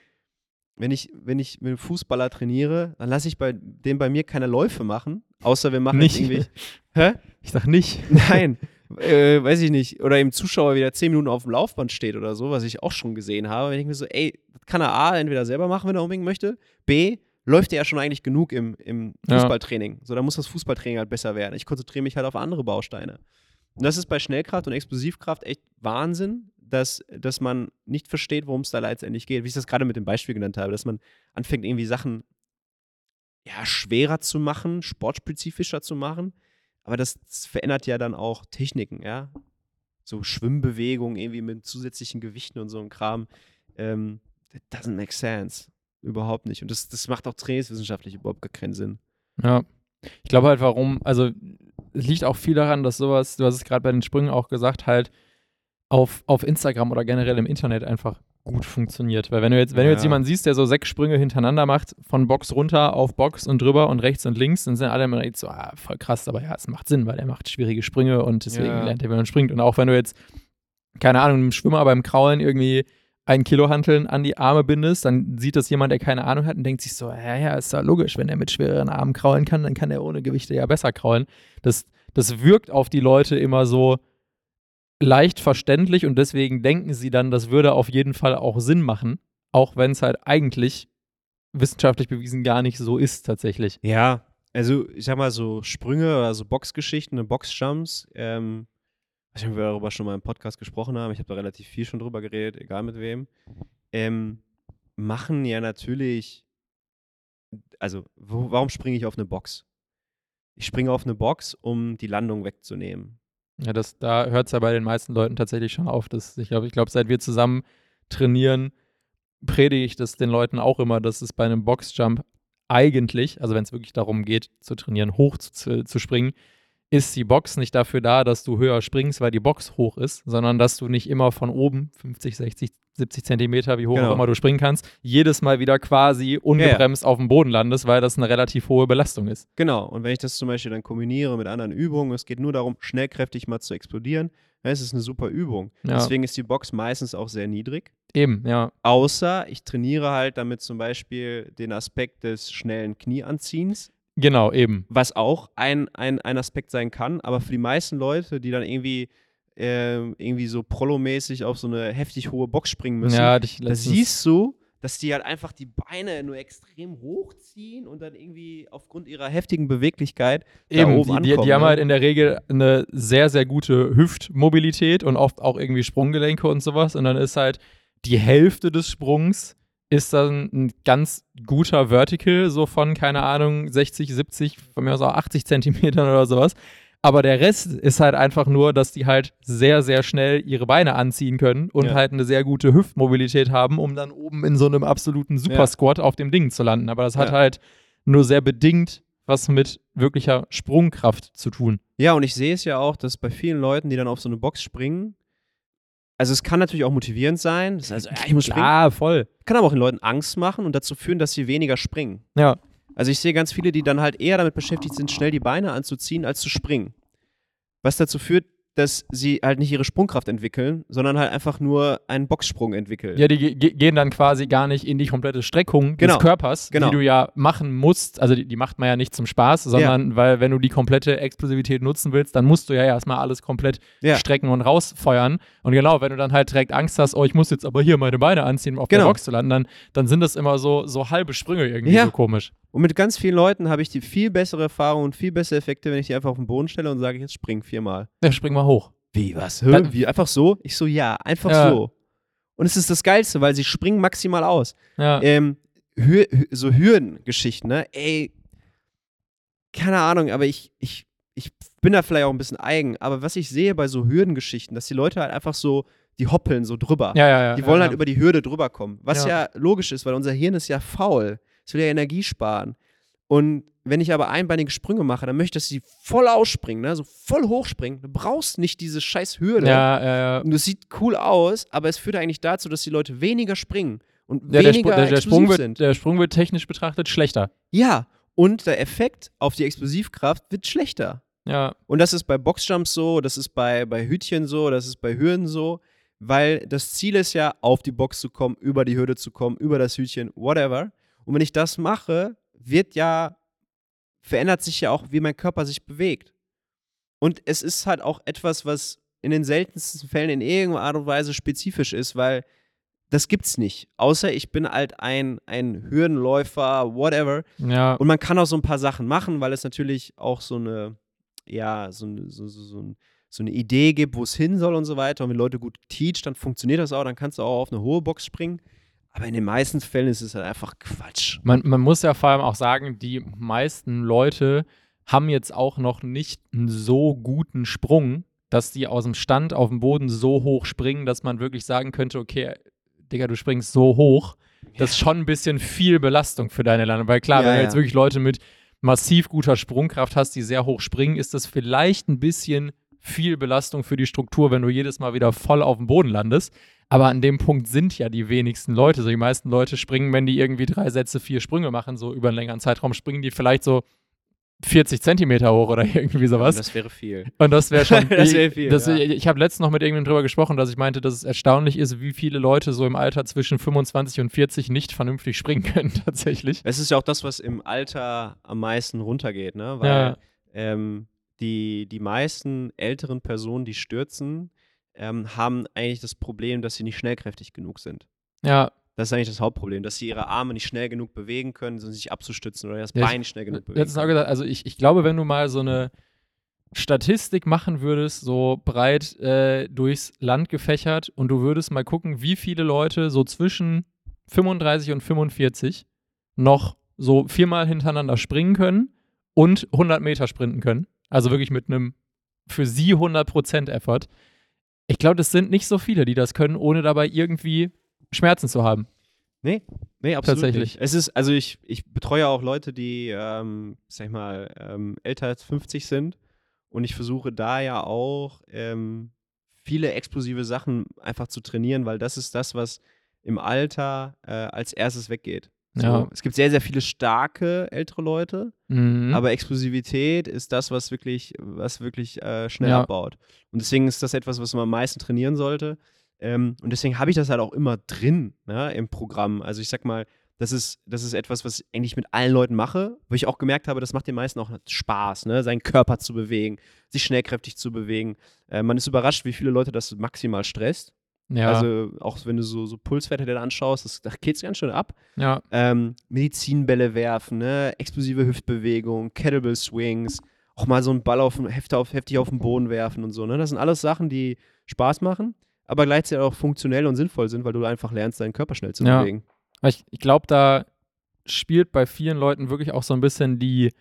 wenn ich, wenn ich mit einem Fußballer trainiere, dann lasse ich bei dem bei mir keine Läufe machen, außer wir machen nicht. irgendwie. Hä? Ich sag nicht. Nein. Äh, weiß ich nicht, oder im Zuschauer wieder zehn Minuten auf dem Laufband steht oder so, was ich auch schon gesehen habe, wenn ich mir so, ey, das kann er A, entweder selber machen, wenn er unbedingt möchte, B, läuft er ja schon eigentlich genug im, im Fußballtraining. So, da muss das Fußballtraining halt besser werden. Ich konzentriere mich halt auf andere Bausteine. Und das ist bei Schnellkraft und Explosivkraft echt Wahnsinn, dass, dass man nicht versteht, worum es da letztendlich geht. Wie ich das gerade mit dem Beispiel genannt habe, dass man anfängt, irgendwie Sachen ja, schwerer zu machen, sportspezifischer zu machen. Aber das, verändert ja dann auch Techniken, ja. So Schwimmbewegungen irgendwie mit zusätzlichen Gewichten und so ein Kram. Ähm, that doesn't make sense. Überhaupt nicht. Und das, das macht auch trainingswissenschaftlich überhaupt gar keinen Sinn. Ja. Ich glaube halt, warum, also es liegt auch viel daran, dass sowas, du hast es gerade bei den Sprüngen auch gesagt, halt auf, auf Instagram oder generell im Internet einfach gut funktioniert. Weil wenn du jetzt, wenn du jetzt Ja. jemanden siehst, der so sechs Sprünge hintereinander macht, von Box runter auf Box und drüber und rechts und links, dann sind alle immer so, ah, voll krass, aber ja, es macht Sinn, weil er macht schwierige Sprünge und deswegen Ja. lernt er, wie man springt. Und auch wenn du jetzt, keine Ahnung, einem Schwimmer beim Kraulen irgendwie ein Kilo Hanteln an die Arme bindest, dann sieht das jemand, der keine Ahnung hat und denkt sich so, ja, ja, ist ja logisch, wenn er mit schwereren Armen kraulen kann, dann kann er ohne Gewichte ja besser kraulen. Das, das wirkt auf die Leute immer so leicht verständlich und deswegen denken sie dann, das würde auf jeden Fall auch Sinn machen, auch wenn es halt eigentlich wissenschaftlich bewiesen gar nicht so ist tatsächlich. Ja, also ich sag mal so Sprünge oder so Boxgeschichten Boxjumps, ähm, ich weiß nicht, ob wir darüber schon mal im Podcast gesprochen haben, ich habe da relativ viel schon drüber geredet, egal mit wem, ähm, machen ja natürlich, also wo, warum springe ich auf eine Box? Ich springe auf eine Box, um die Landung wegzunehmen. Ja, das, da hört es ja bei den meisten Leuten tatsächlich schon auf. Dass, ich glaube, ich glaub, seit wir zusammen trainieren, predige ich das den Leuten auch immer, dass es bei einem Boxjump eigentlich, also wenn es wirklich darum geht, zu trainieren, hoch zu, zu, springen, ist die Box nicht dafür da, dass du höher springst, weil die Box hoch ist, sondern dass du nicht immer von oben 50, 60, 70 Zentimeter, wie hoch Genau. auch immer du springen kannst, jedes Mal wieder quasi ungebremst auf dem Boden landest, weil das eine relativ hohe Belastung ist. Genau, und wenn ich das zum Beispiel dann kombiniere mit anderen Übungen, es geht nur darum, schnellkräftig mal zu explodieren, dann ist es eine super Übung. Ja. Deswegen ist die Box meistens auch sehr niedrig. Eben, ja. Außer ich trainiere halt damit zum Beispiel den Aspekt des schnellen Knieanziehens, Genau, eben. was auch ein, ein, ein Aspekt sein kann. Aber für die meisten Leute, die dann irgendwie, ähm, irgendwie so prollomäßig auf so eine heftig hohe Box springen müssen, Ja, da siehst du, dass die halt einfach die Beine nur extrem hochziehen und dann irgendwie aufgrund ihrer heftigen Beweglichkeit da Eben, oben die, die, ankommen. die haben ne? halt in der Regel eine sehr, sehr gute Hüftmobilität und oft auch irgendwie Sprunggelenke und sowas. Und dann ist halt die Hälfte des Sprungs ist dann ein ganz guter Vertical, so von, keine Ahnung, 60, 70, von mir aus auch 80 Zentimetern oder sowas. Aber der Rest ist halt einfach nur, dass die halt sehr, sehr schnell ihre Beine anziehen können und Ja. halt eine sehr gute Hüftmobilität haben, um dann oben in so einem absoluten Super-Squat auf dem Ding zu landen. Aber das hat Ja. halt nur sehr bedingt was mit wirklicher Sprungkraft zu tun. Ja, und ich sehe es ja auch, dass bei vielen Leuten, die dann auf so eine Box springen, also es kann natürlich auch motivierend sein. Das heißt, ja, ich muss springen. Ah, voll. Kann aber auch den Leuten Angst machen und dazu führen, dass sie weniger springen. Ja, Also ich sehe ganz viele, die dann halt eher damit beschäftigt sind, schnell die Beine anzuziehen, als zu springen. Was dazu führt, dass sie halt nicht ihre Sprungkraft entwickeln, sondern halt einfach nur einen Boxsprung entwickeln. ja die ge ge- gehen dann quasi gar nicht in die komplette Streckung Genau, des Körpers, genau. die du ja machen musst. Also die, die macht man ja nicht zum Spaß, sondern weil wenn du die komplette Explosivität nutzen willst, dann musst du ja erstmal alles komplett Ja. strecken und rausfeuern. Und genau, wenn du dann halt direkt Angst hast, oh, ich muss jetzt aber hier meine Beine anziehen, um auf der Genau. Box zu landen, dann, dann sind das immer so, so halbe Sprünge irgendwie Ja. so komisch. Und mit ganz vielen Leuten habe ich die viel bessere Erfahrung und viel bessere Effekte, wenn ich die einfach auf den Boden stelle und sage, jetzt spring viermal. Ja, spring mal hoch. Wie, was? Dann- Wie? Einfach so? Ich so, ja, einfach Ja. so. Und es ist das Geilste, weil sie springen maximal aus. Ja. Ähm, Hür Hü- so Hürdengeschichten, ne? Ey, keine Ahnung, aber ich, ich, ich bin da vielleicht auch ein bisschen eigen, aber was ich sehe bei so Hürdengeschichten, dass die Leute halt einfach so, die hoppeln so drüber. ja, ja, ja. Die wollen ja, halt ja. über die Hürde drüber kommen. Was Ja. ja. logisch ist, weil unser Hirn ist ja faul. Es will ja Energie sparen. Und wenn ich aber einbeinige Sprünge mache, dann möchte ich, dass sie voll ausspringen, ne? so voll hochspringen. Du brauchst nicht diese scheiß Hürde. Ja, ja, ja. Und es sieht cool aus, aber es führt eigentlich dazu, dass die Leute weniger springen und Ja, der, weniger der, der, explosiv Sprung wird, sind. der Sprung wird technisch betrachtet schlechter. Ja, und der Effekt auf die Explosivkraft wird schlechter. Ja, Und das ist bei Boxjumps so, das ist bei, bei Hütchen so, das ist bei Hürden so, weil das Ziel ist ja, auf die Box zu kommen, über die Hürde zu kommen, über das Hütchen, whatever. Und wenn ich das mache, wird ja, verändert sich ja auch, wie mein Körper sich bewegt. Und es ist halt auch etwas, was in den seltensten Fällen in irgendeiner Art und Weise spezifisch ist, weil das gibt's nicht. Außer ich bin halt ein, ein Hürdenläufer, whatever. ja. Und man kann auch so ein paar Sachen machen, weil es natürlich auch so eine, ja, so, so, so, so eine Idee gibt, wo es hin soll und so weiter. Und wenn Leute gut teach, dann funktioniert das auch, dann kannst du auch auf eine hohe Box springen. Aber in den meisten Fällen ist es halt einfach Quatsch. Man, man muss ja vor allem auch sagen, die meisten Leute haben jetzt auch noch nicht einen so guten Sprung, dass die aus dem Stand auf dem Boden so hoch springen, dass man wirklich sagen könnte, okay, Digga, du springst so hoch. Das ist schon ein bisschen viel Belastung für deine Landung. Weil klar, Ja, wenn du ja. jetzt wirklich Leute mit massiv guter Sprungkraft hast, die sehr hoch springen, ist das vielleicht ein bisschen viel Belastung für die Struktur, wenn du jedes Mal wieder voll auf dem Boden landest. Aber an dem Punkt sind ja die wenigsten Leute. So die meisten Leute springen, wenn die irgendwie drei Sätze, vier Sprünge machen, so über einen längeren Zeitraum, springen die vielleicht so 40 Zentimeter hoch oder irgendwie sowas. Das wäre viel. Und das wäre schon. Das wär viel, das, ja. Ich, ich habe letztens noch mit irgendjemandem drüber gesprochen, dass ich meinte, dass es erstaunlich ist, wie viele Leute so im Alter zwischen 25 und 40 nicht vernünftig springen können, tatsächlich. Es ist ja auch das, was im Alter am meisten runtergeht, ne? Weil Ja. ähm, die, die meisten älteren Personen, die stürzen, ähm, haben eigentlich das Problem, dass sie nicht schnellkräftig genug sind. Ja, Das ist eigentlich das Hauptproblem, dass sie ihre Arme nicht schnell genug bewegen können, um sich abzustützen oder das Ja, Bein nicht schnell genug bewegen letztens auch gesagt, also ich, ich glaube, wenn du mal so eine Statistik machen würdest, so breit äh, durchs Land gefächert und du würdest mal gucken, wie viele Leute so zwischen 35 und 45 noch so viermal hintereinander springen können und 100 Meter sprinten können. Also wirklich mit einem für sie 100% Effort. Ich glaube, das sind nicht so viele, die das können, ohne dabei irgendwie Schmerzen zu haben. Nee, nee, absolut Tatsächlich. Nicht. Es ist, also ich, ich betreue auch Leute, die, ähm, sag ich mal, ähm, älter als 50 sind. Und ich versuche da ja auch ähm, viele explosive Sachen einfach zu trainieren, weil das ist das, was im Alter äh, als erstes weggeht. So, Ja. Es gibt sehr, sehr viele starke ältere Leute, Mhm. aber Explosivität ist das, was wirklich, was wirklich äh, schnell Ja. abbaut. Und deswegen ist das etwas, was man am meisten trainieren sollte. Ähm, und deswegen habe ich das halt auch immer drin ne, im Programm. Also ich sag mal, das ist, das ist etwas, was ich eigentlich mit allen Leuten mache, wo ich auch gemerkt habe, das macht den meisten auch Spaß, ne, seinen Körper zu bewegen, sich schnellkräftig zu bewegen. Äh, man ist überrascht, wie viele Leute das maximal stresst. Ja, Also auch wenn du so, so Pulswerte dir anschaust, das, da geht es ganz schön ab. ja, Ähm, Medizinbälle werfen, ne? explosive Hüftbewegung, Kettlebell Swings, auch mal so einen Ball auf, heftig, auf, heftig auf den Boden werfen und so. Ne? Das sind alles Sachen, die Spaß machen, aber gleichzeitig auch funktionell und sinnvoll sind, weil du einfach lernst, deinen Körper schnell zu Ja. bewegen. Ich, ich glaube, da spielt bei vielen Leuten wirklich auch so ein bisschen die,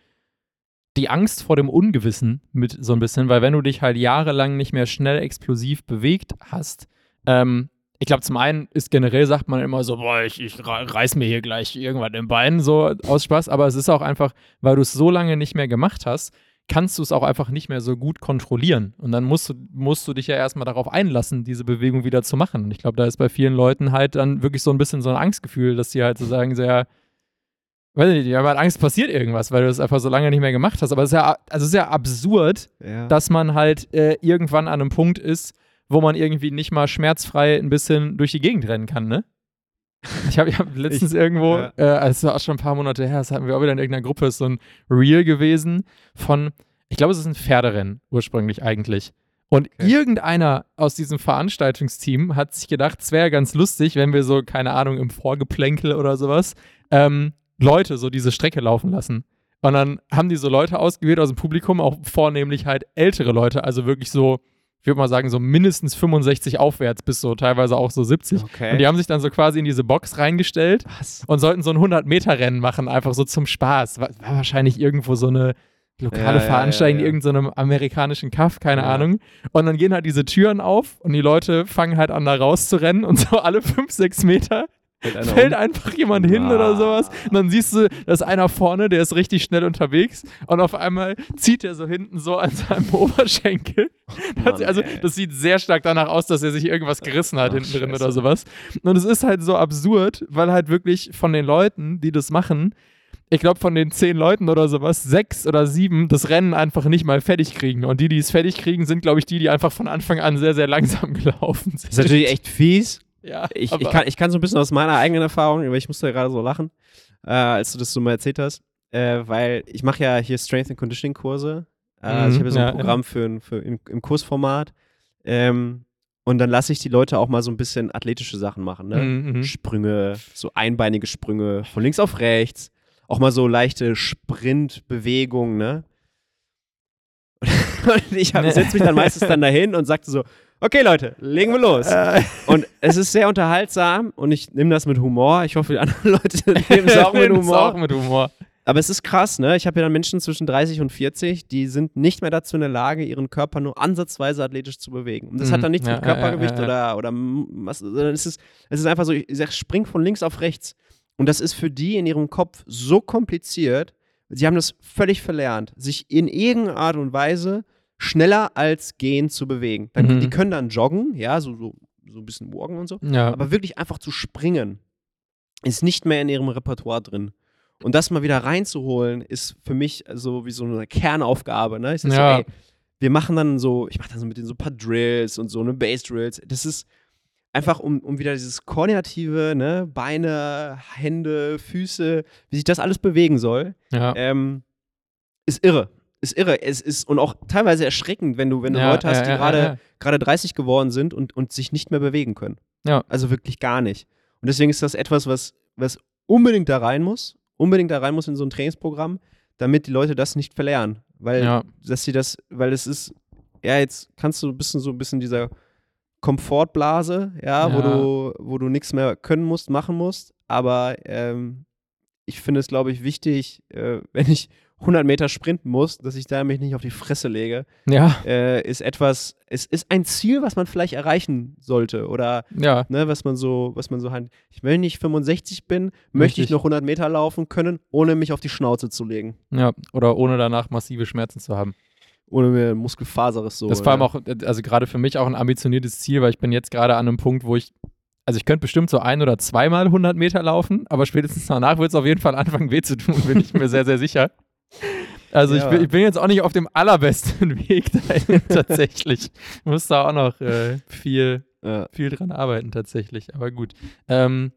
die Angst vor dem Ungewissen mit so ein bisschen, weil wenn du dich halt jahrelang nicht mehr schnell explosiv bewegt hast, ähm, ich glaube, zum einen ist generell, sagt man immer so, boah, ich, ich re- reiß mir hier gleich irgendwann im Bein, so aus Spaß, aber es ist auch einfach, weil du es so lange nicht mehr gemacht hast, kannst du es auch einfach nicht mehr so gut kontrollieren. Und dann musst du, musst du dich ja erstmal darauf einlassen, diese Bewegung wieder zu machen. Und ich glaube, da ist bei vielen Leuten halt dann wirklich so ein bisschen so ein Angstgefühl, dass die halt so sagen, ja, weiß ich nicht, die haben halt Angst, passiert irgendwas, weil du das einfach so lange nicht mehr gemacht hast. Aber es ist ja, also es ist ja absurd, Ja. dass man halt äh, irgendwann an einem Punkt ist, wo man irgendwie nicht mal schmerzfrei ein bisschen durch die Gegend rennen kann, ne? Ich habe ich hab letztens irgendwo, ja. äh, also es war auch schon ein paar Monate her, das hatten wir auch wieder in irgendeiner Gruppe, ist so ein Reel gewesen von, ich glaube, es ist ein Pferderennen ursprünglich eigentlich. Und Okay. irgendeiner aus diesem Veranstaltungsteam hat sich gedacht, es wäre ganz lustig, wenn wir so, keine Ahnung, im Vorgeplänkel oder sowas, ähm, Leute so diese Strecke laufen lassen. Und dann haben die so Leute ausgewählt aus dem Publikum, auch vornehmlich halt ältere Leute, also wirklich so, ich würde mal sagen, so mindestens 65 aufwärts bis so teilweise auch so 70. Okay. Und die haben sich dann so quasi in diese Box reingestellt Was? und sollten so ein 100-Meter-Rennen machen, einfach so zum Spaß. War, war wahrscheinlich irgendwo so eine lokale Ja, Veranstaltung, ja, ja. irgendeinem amerikanischen Kaff, keine Ja. Ahnung. Und dann gehen halt diese Türen auf und die Leute fangen halt an, da rauszurennen und so alle 5, 6 Meter Fällt fällt um? einfach jemand hin Ah. oder sowas. Und dann siehst du, da ist einer vorne, der ist richtig schnell unterwegs und auf einmal zieht er so hinten so an seinem Oberschenkel. Mann, also ey. das sieht sehr stark danach aus, dass er sich irgendwas gerissen hat Ach, hinten drin oder sowas. Und es ist halt so absurd, weil halt wirklich von den Leuten, die das machen, ich glaube von den zehn Leuten oder sowas, sechs oder sieben das Rennen einfach nicht mal fertig kriegen. Und die, die es fertig kriegen, sind, glaube ich, die, die einfach von Anfang an sehr, sehr langsam gelaufen sind. Das ist natürlich echt fies. Ja, Ich, ich, kann, ich kann so ein bisschen aus meiner eigenen Erfahrung, aber ich musste gerade so lachen, äh, als du das so mal erzählt hast, äh, weil ich mache ja hier Strength and Conditioning Kurse. Äh, also ich habe ja so ein ja, Programm für, für im, im Kursformat. Ähm, und dann lasse ich die Leute auch mal so ein bisschen athletische Sachen machen. Ne? Mhm, mhm. Sprünge, so einbeinige Sprünge von links auf rechts. Auch mal so leichte Sprintbewegungen, ne? Und ich setze mich dann meistens dann dahin und sagte so, okay Leute, legen wir los. Äh. Und es ist sehr unterhaltsam und ich nehme das mit Humor. Ich hoffe, die anderen Leute nehmen es auch mit Humor. auch mit Humor. Aber es ist krass, ne? Ich habe ja dann Menschen zwischen 30 und 40, die sind nicht mehr dazu in der Lage, ihren Körper nur ansatzweise athletisch zu bewegen. Und das Mhm. hat dann nichts Ja, mit Körpergewicht ja, ja. oder, oder was, sondern es ist, es ist einfach so, ich sag, spring von links auf rechts. Und das ist für die in ihrem Kopf so kompliziert, sie haben das völlig verlernt, sich in irgendeiner Art und Weise schneller als gehen zu bewegen. Dann, Mhm. Die können dann joggen, ja, so, so, so ein bisschen walken und so. Ja. Aber wirklich einfach zu springen, ist nicht mehr in ihrem Repertoire drin. Und das mal wieder reinzuholen, ist für mich so wie so eine Kernaufgabe. Ne? Ich sag Ja. so, ey, wir machen dann so, ich mache dann so mit den so ein paar Drills und so eine Bass-Drills. Das ist einfach, um, um wieder dieses Koordinative, ne? Beine, Hände, Füße, wie sich das alles bewegen soll, ja. ähm, ist irre. Ist irre. Es ist und auch teilweise erschreckend, wenn du, wenn du ja, Leute hast, die ja, gerade ja. gerade 30 geworden sind und, und sich nicht mehr bewegen können. Ja. Also wirklich gar nicht. Und deswegen ist das etwas, was, was unbedingt da rein muss, unbedingt da rein muss in so ein Trainingsprogramm, damit die Leute das nicht verlernen. Weil, dass sie das, weil es ist, ja, jetzt kannst du ein bisschen so ein bisschen dieser Komfortblase, ja, wo du, wo du nichts mehr können musst, machen musst. Aber ähm, ich finde es, glaube ich, wichtig, äh, wenn ich 100 Meter sprinten muss, dass ich da mich nicht auf die Fresse lege, Ja, äh, ist etwas, es ist ein Ziel, was man vielleicht erreichen sollte oder ja, ne, was man so, was man so hat. Ich, wenn ich 65 bin, möchte ich Richtig. noch 100 Meter laufen können, ohne mich auf die Schnauze zu legen, ja. Oder ohne danach massive Schmerzen zu haben. ohne mir Muskelfaseres so. das ist vor allem äh, auch, also gerade für mich auch ein ambitioniertes Ziel, weil ich bin jetzt gerade an einem Punkt, wo ich, also ich könnte bestimmt so ein oder zweimal 100 Meter laufen, aber spätestens danach wird es auf jeden Fall anfangen weh zu tun, bin ich mir sehr, sehr sicher. Also Ja. ich, bin, ich bin jetzt auch nicht auf dem allerbesten Weg dahin tatsächlich. Ich muss da auch noch äh, viel, äh, viel dran arbeiten tatsächlich, aber gut. Ähm,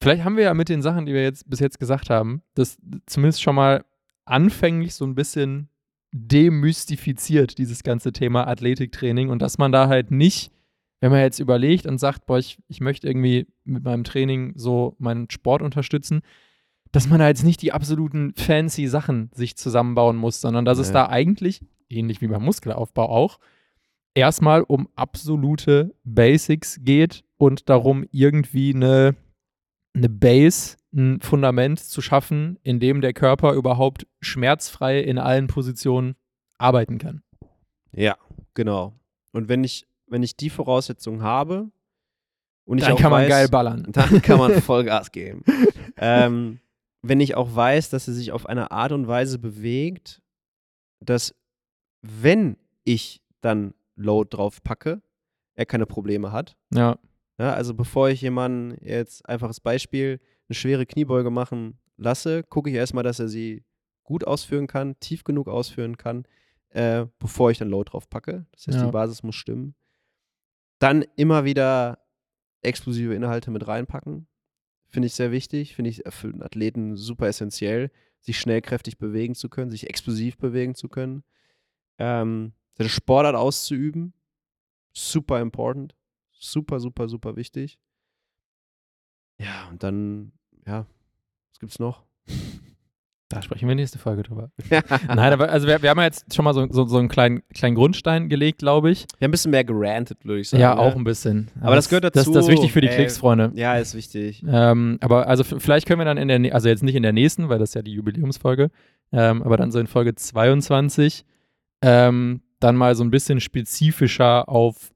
vielleicht haben wir ja mit den Sachen, die wir jetzt bis jetzt gesagt haben, das zumindest schon mal anfänglich so ein bisschen demystifiziert, dieses ganze Thema Athletiktraining und dass man da halt nicht, wenn man jetzt überlegt und sagt, boah, ich, ich möchte irgendwie mit meinem Training so meinen Sport unterstützen, dass man da jetzt nicht die absoluten fancy Sachen sich zusammenbauen muss, sondern dass es Nee. da eigentlich, ähnlich wie beim Muskelaufbau auch, erstmal um absolute Basics geht und darum, irgendwie eine, eine Base, ein Fundament zu schaffen, in dem der Körper überhaupt schmerzfrei in allen Positionen arbeiten kann. ja, genau. Und wenn ich, wenn ich die Voraussetzungen habe und ich Dann auch kann man weiß, geil ballern. dann kann man Vollgas geben. ähm, wenn ich auch weiß, dass er sich auf eine Art und Weise bewegt, dass wenn ich dann Load drauf packe, er keine Probleme hat. Ja, Ja, also bevor ich jemanden jetzt einfaches Beispiel eine schwere Kniebeuge machen lasse, gucke ich erstmal, dass er sie gut ausführen kann, tief genug ausführen kann, äh, bevor ich dann Load drauf packe. Das heißt, Ja. die Basis muss stimmen. Dann immer wieder explosive Inhalte mit reinpacken. Finde ich sehr wichtig. Finde ich für einen Athleten super essentiell, sich schnell kräftig bewegen zu können, sich explosiv bewegen zu können. Ähm, seine Sportart auszuüben. Super important. Super, super, super wichtig. Ja, und dann, ja, was gibt's noch? Da sprechen wir nächste Folge drüber. Nein, aber also wir, wir haben ja jetzt schon mal so, so, so einen kleinen, kleinen Grundstein gelegt, glaube ich. Wir haben ein bisschen mehr gerantet, würde ich sagen. Ja, ne? auch ein bisschen. Aber das gehört Das, dazu. das ist wichtig für die Ey. Klicks, Freunde. Ja, ist wichtig. Ähm, aber also vielleicht können wir dann in der, also jetzt nicht in der nächsten, weil das ist ja die Jubiläumsfolge, ähm, aber dann so in Folge 22 ähm, dann mal so ein bisschen spezifischer auf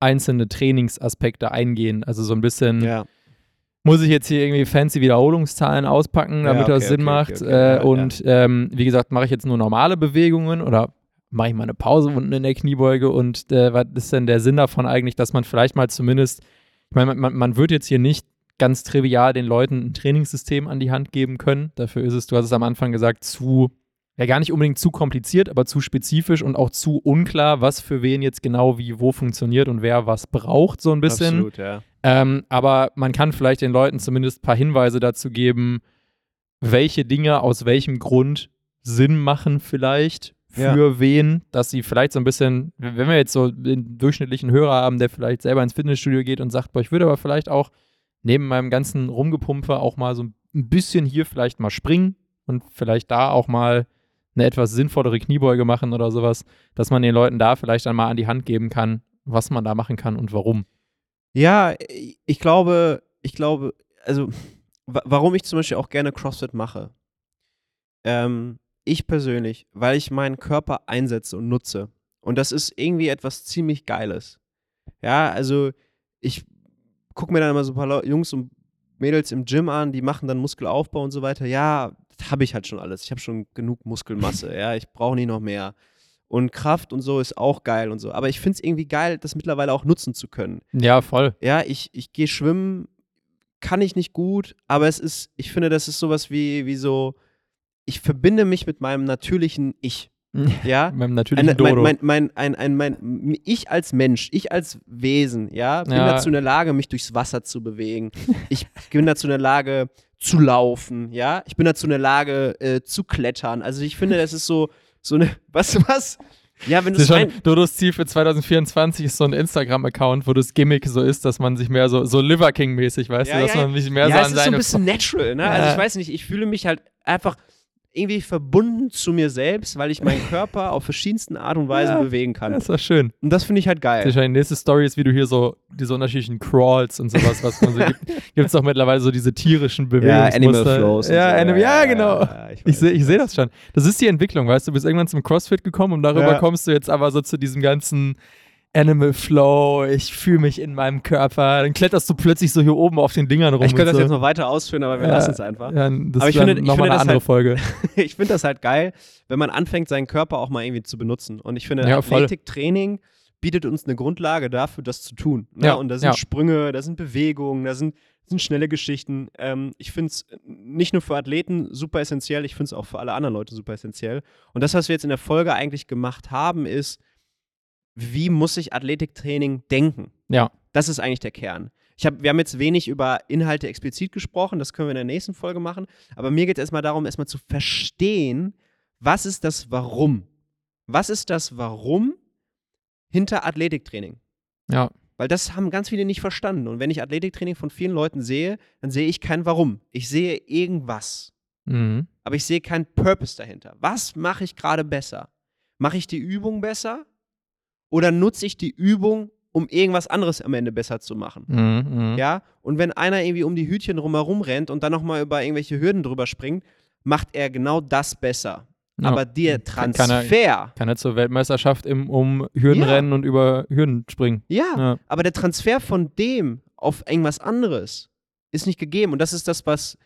einzelne Trainingsaspekte eingehen. Also so ein bisschen, Ja. Muss ich jetzt hier irgendwie fancy Wiederholungszahlen auspacken, Ja, damit das okay, Sinn okay, macht. okay, äh, ja, und Ähm, wie gesagt, mache ich jetzt nur normale Bewegungen oder mache ich mal eine Pause unten in der Kniebeuge und äh, was ist denn der Sinn davon eigentlich, dass man vielleicht mal zumindest, ich meine, man, man wird jetzt hier nicht ganz trivial den Leuten ein Trainingssystem an die Hand geben können. Dafür ist es, du hast es am Anfang gesagt, zu, ja gar nicht unbedingt zu kompliziert, aber zu spezifisch und auch zu unklar, was für wen jetzt genau wie wo funktioniert und wer was braucht, so ein bisschen. Absolut, ja. Ähm, aber man kann vielleicht den Leuten zumindest ein paar Hinweise dazu geben, welche Dinge aus welchem Grund Sinn machen vielleicht für wen, dass sie vielleicht so ein bisschen, wenn wir jetzt so den durchschnittlichen Hörer haben, der vielleicht selber ins Fitnessstudio geht und sagt, boah, ich würde aber vielleicht auch neben meinem ganzen Rumgepumpe auch mal so ein bisschen hier vielleicht mal springen und vielleicht da auch mal eine etwas sinnvollere Kniebeuge machen oder sowas, dass man den Leuten da vielleicht dann mal an die Hand geben kann, was man da machen kann und warum. Ja, ich glaube, ich glaube, also warum ich zum Beispiel auch gerne CrossFit mache. Ähm, ich persönlich, weil ich meinen Körper einsetze und nutze. Und das ist irgendwie etwas ziemlich Geiles. Ja, also ich gucke mir dann immer so ein paar Jungs und Mädels im Gym an, die machen dann Muskelaufbau und so weiter. Ja, habe ich halt schon alles. Ich habe schon genug Muskelmasse. ja, ich brauche nicht noch mehr. Und Kraft und so ist auch geil und so. Aber ich finde es irgendwie geil, das mittlerweile auch nutzen zu können. Ja, voll. Ja, ich, ich gehe schwimmen, kann ich nicht gut, aber es ist, ich finde, das ist sowas wie, wie so, ich verbinde mich mit meinem natürlichen Ich. Ja, meinem natürlichen Dodo. Mein, mein, mein, ein, mein, ich als Mensch, ich als Wesen, ja, bin ja. dazu in der Lage, mich durchs Wasser zu bewegen. ich bin dazu in der Lage, zu laufen, ja. Ich bin dazu in der Lage, äh, zu klettern. Also ich finde, das ist so, so eine, was, was? Ja, wenn du schon, Dodos Ziel für 2024 ist so ein Instagram-Account, wo das Gimmick so ist, dass man sich mehr so, so Liver King-mäßig, weißt ja, du, dass ja, man sich mehr ja, so an seine. Ja, ist so ein bisschen natural, ne? Also ich weiß nicht, ich fühle mich halt einfach irgendwie verbunden zu mir selbst, weil ich meinen Körper auf verschiedensten Art und Weisen ja, bewegen kann. Das war schön. Und das finde ich halt geil. Die nächste Story ist, wie du hier so diese unterschiedlichen Crawls und sowas, was man so gibt. Gibt es auch mittlerweile so diese tierischen Bewegungen. Ja, Animal Flows. Ja, so. Anim ja, genau. Ja, ich, ich sehe seh das schon. Das ist die Entwicklung, weißt du, du bist irgendwann zum CrossFit gekommen und darüber kommst du jetzt aber so zu diesem ganzen Animal Flow, ich fühle mich in meinem Körper. Dann kletterst du plötzlich so hier oben auf den Dingern rum. Ich könnte das so. jetzt noch weiter ausführen, aber wir ja, lassen es einfach. Ja, das aber ich finde, nochmal eine andere halt, Folge. ich finde das halt geil, wenn man anfängt, seinen Körper auch mal irgendwie zu benutzen. Und ich finde, ja, Athletiktraining bietet uns eine Grundlage dafür, das zu tun. Ne? Ja, und da sind. Sprünge, da sind Bewegungen, da sind, sind schnelle Geschichten. Ähm, ich finde es nicht nur für Athleten super essentiell, ich finde es auch für alle anderen Leute super essentiell. Und das, was wir jetzt in der Folge eigentlich gemacht haben, ist, wie muss ich Athletiktraining denken? Ja. Das ist eigentlich der Kern. Ich hab, wir haben jetzt wenig über Inhalte explizit gesprochen, das können wir in der nächsten Folge machen, aber mir geht es erstmal darum, erstmal zu verstehen, was ist das Warum? Was ist das Warum hinter Athletiktraining? Ja. Weil das haben ganz viele nicht verstanden. Und wenn ich Athletiktraining von vielen Leuten sehe, dann sehe ich kein Warum. Ich sehe irgendwas. Mhm. Aber ich sehe keinen Purpose dahinter. Was mache ich gerade besser? Mache ich die Übung besser? Oder nutze ich die Übung, um irgendwas anderes am Ende besser zu machen? Mhm, mh. Ja, und wenn einer irgendwie um die Hütchen drumherum rennt und dann nochmal über irgendwelche Hürden drüber springt, macht er genau das besser. Ja. Aber der Transfer. Kann er, kann er zur Weltmeisterschaft im, um Hürden ja. rennen und über Hürden springen. Ja, ja, aber der Transfer von dem auf irgendwas anderes ist nicht gegeben. Und das ist das, was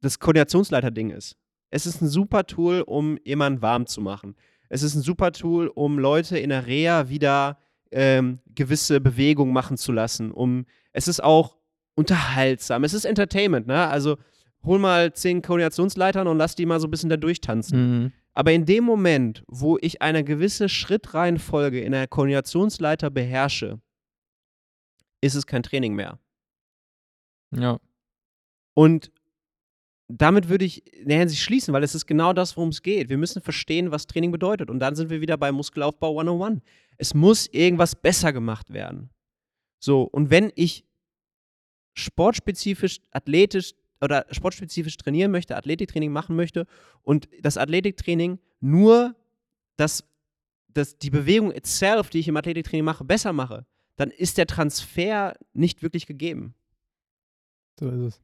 das Koordinationsleiter-Ding ist. Es ist ein super Tool, um jemanden warm zu machen. Es ist ein super Tool, um Leute in der Reha wieder ähm, gewisse Bewegungen machen zu lassen. Um, es ist auch unterhaltsam. Es ist Entertainment, ne? Also hol mal zehn Koordinationsleitern und lass die mal so ein bisschen da durchtanzen. Mhm. Aber in dem Moment, wo ich eine gewisse Schrittreihenfolge in der Koordinationsleiter beherrsche, ist es kein Training mehr. Ja. Und damit würde ich in der Hinsicht schließen, weil es ist genau das, worum es geht. Wir müssen verstehen, was Training bedeutet. Und dann sind wir wieder bei Muskelaufbau 101. Es muss irgendwas besser gemacht werden. So, und wenn ich sportspezifisch, athletisch oder sportspezifisch trainieren möchte, Athletiktraining machen möchte und das Athletiktraining nur das, das, die Bewegung itself, die ich im Athletiktraining mache, besser mache, dann ist der Transfer nicht wirklich gegeben. So ist es.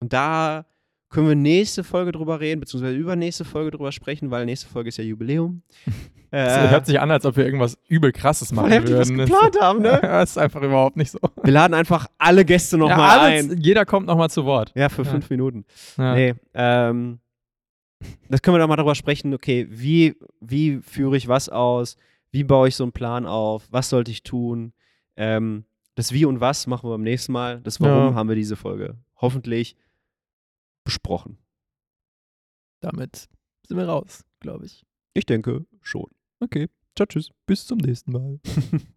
Und da können wir nächste Folge drüber reden, beziehungsweise übernächste Folge drüber sprechen, weil nächste Folge ist ja Jubiläum. Das äh, hört sich an, als ob wir irgendwas übel krasses machen weil würden. Was geplant haben, ne? das ist einfach überhaupt nicht so. Wir laden einfach alle Gäste nochmal ja, ein. Jeder kommt nochmal zu Wort. Ja, für ja. fünf Minuten. Ja. Nee, ähm, das können wir doch mal drüber sprechen, okay, wie, wie führe ich was aus? Wie baue ich so einen Plan auf? Was sollte ich tun? Ähm, das Wie und Was machen wir beim nächsten Mal. Das Warum haben wir diese Folge hoffentlich besprochen. Damit sind wir raus, glaube ich. Ich denke schon. Okay. Ciao, tschüss. Bis zum nächsten Mal.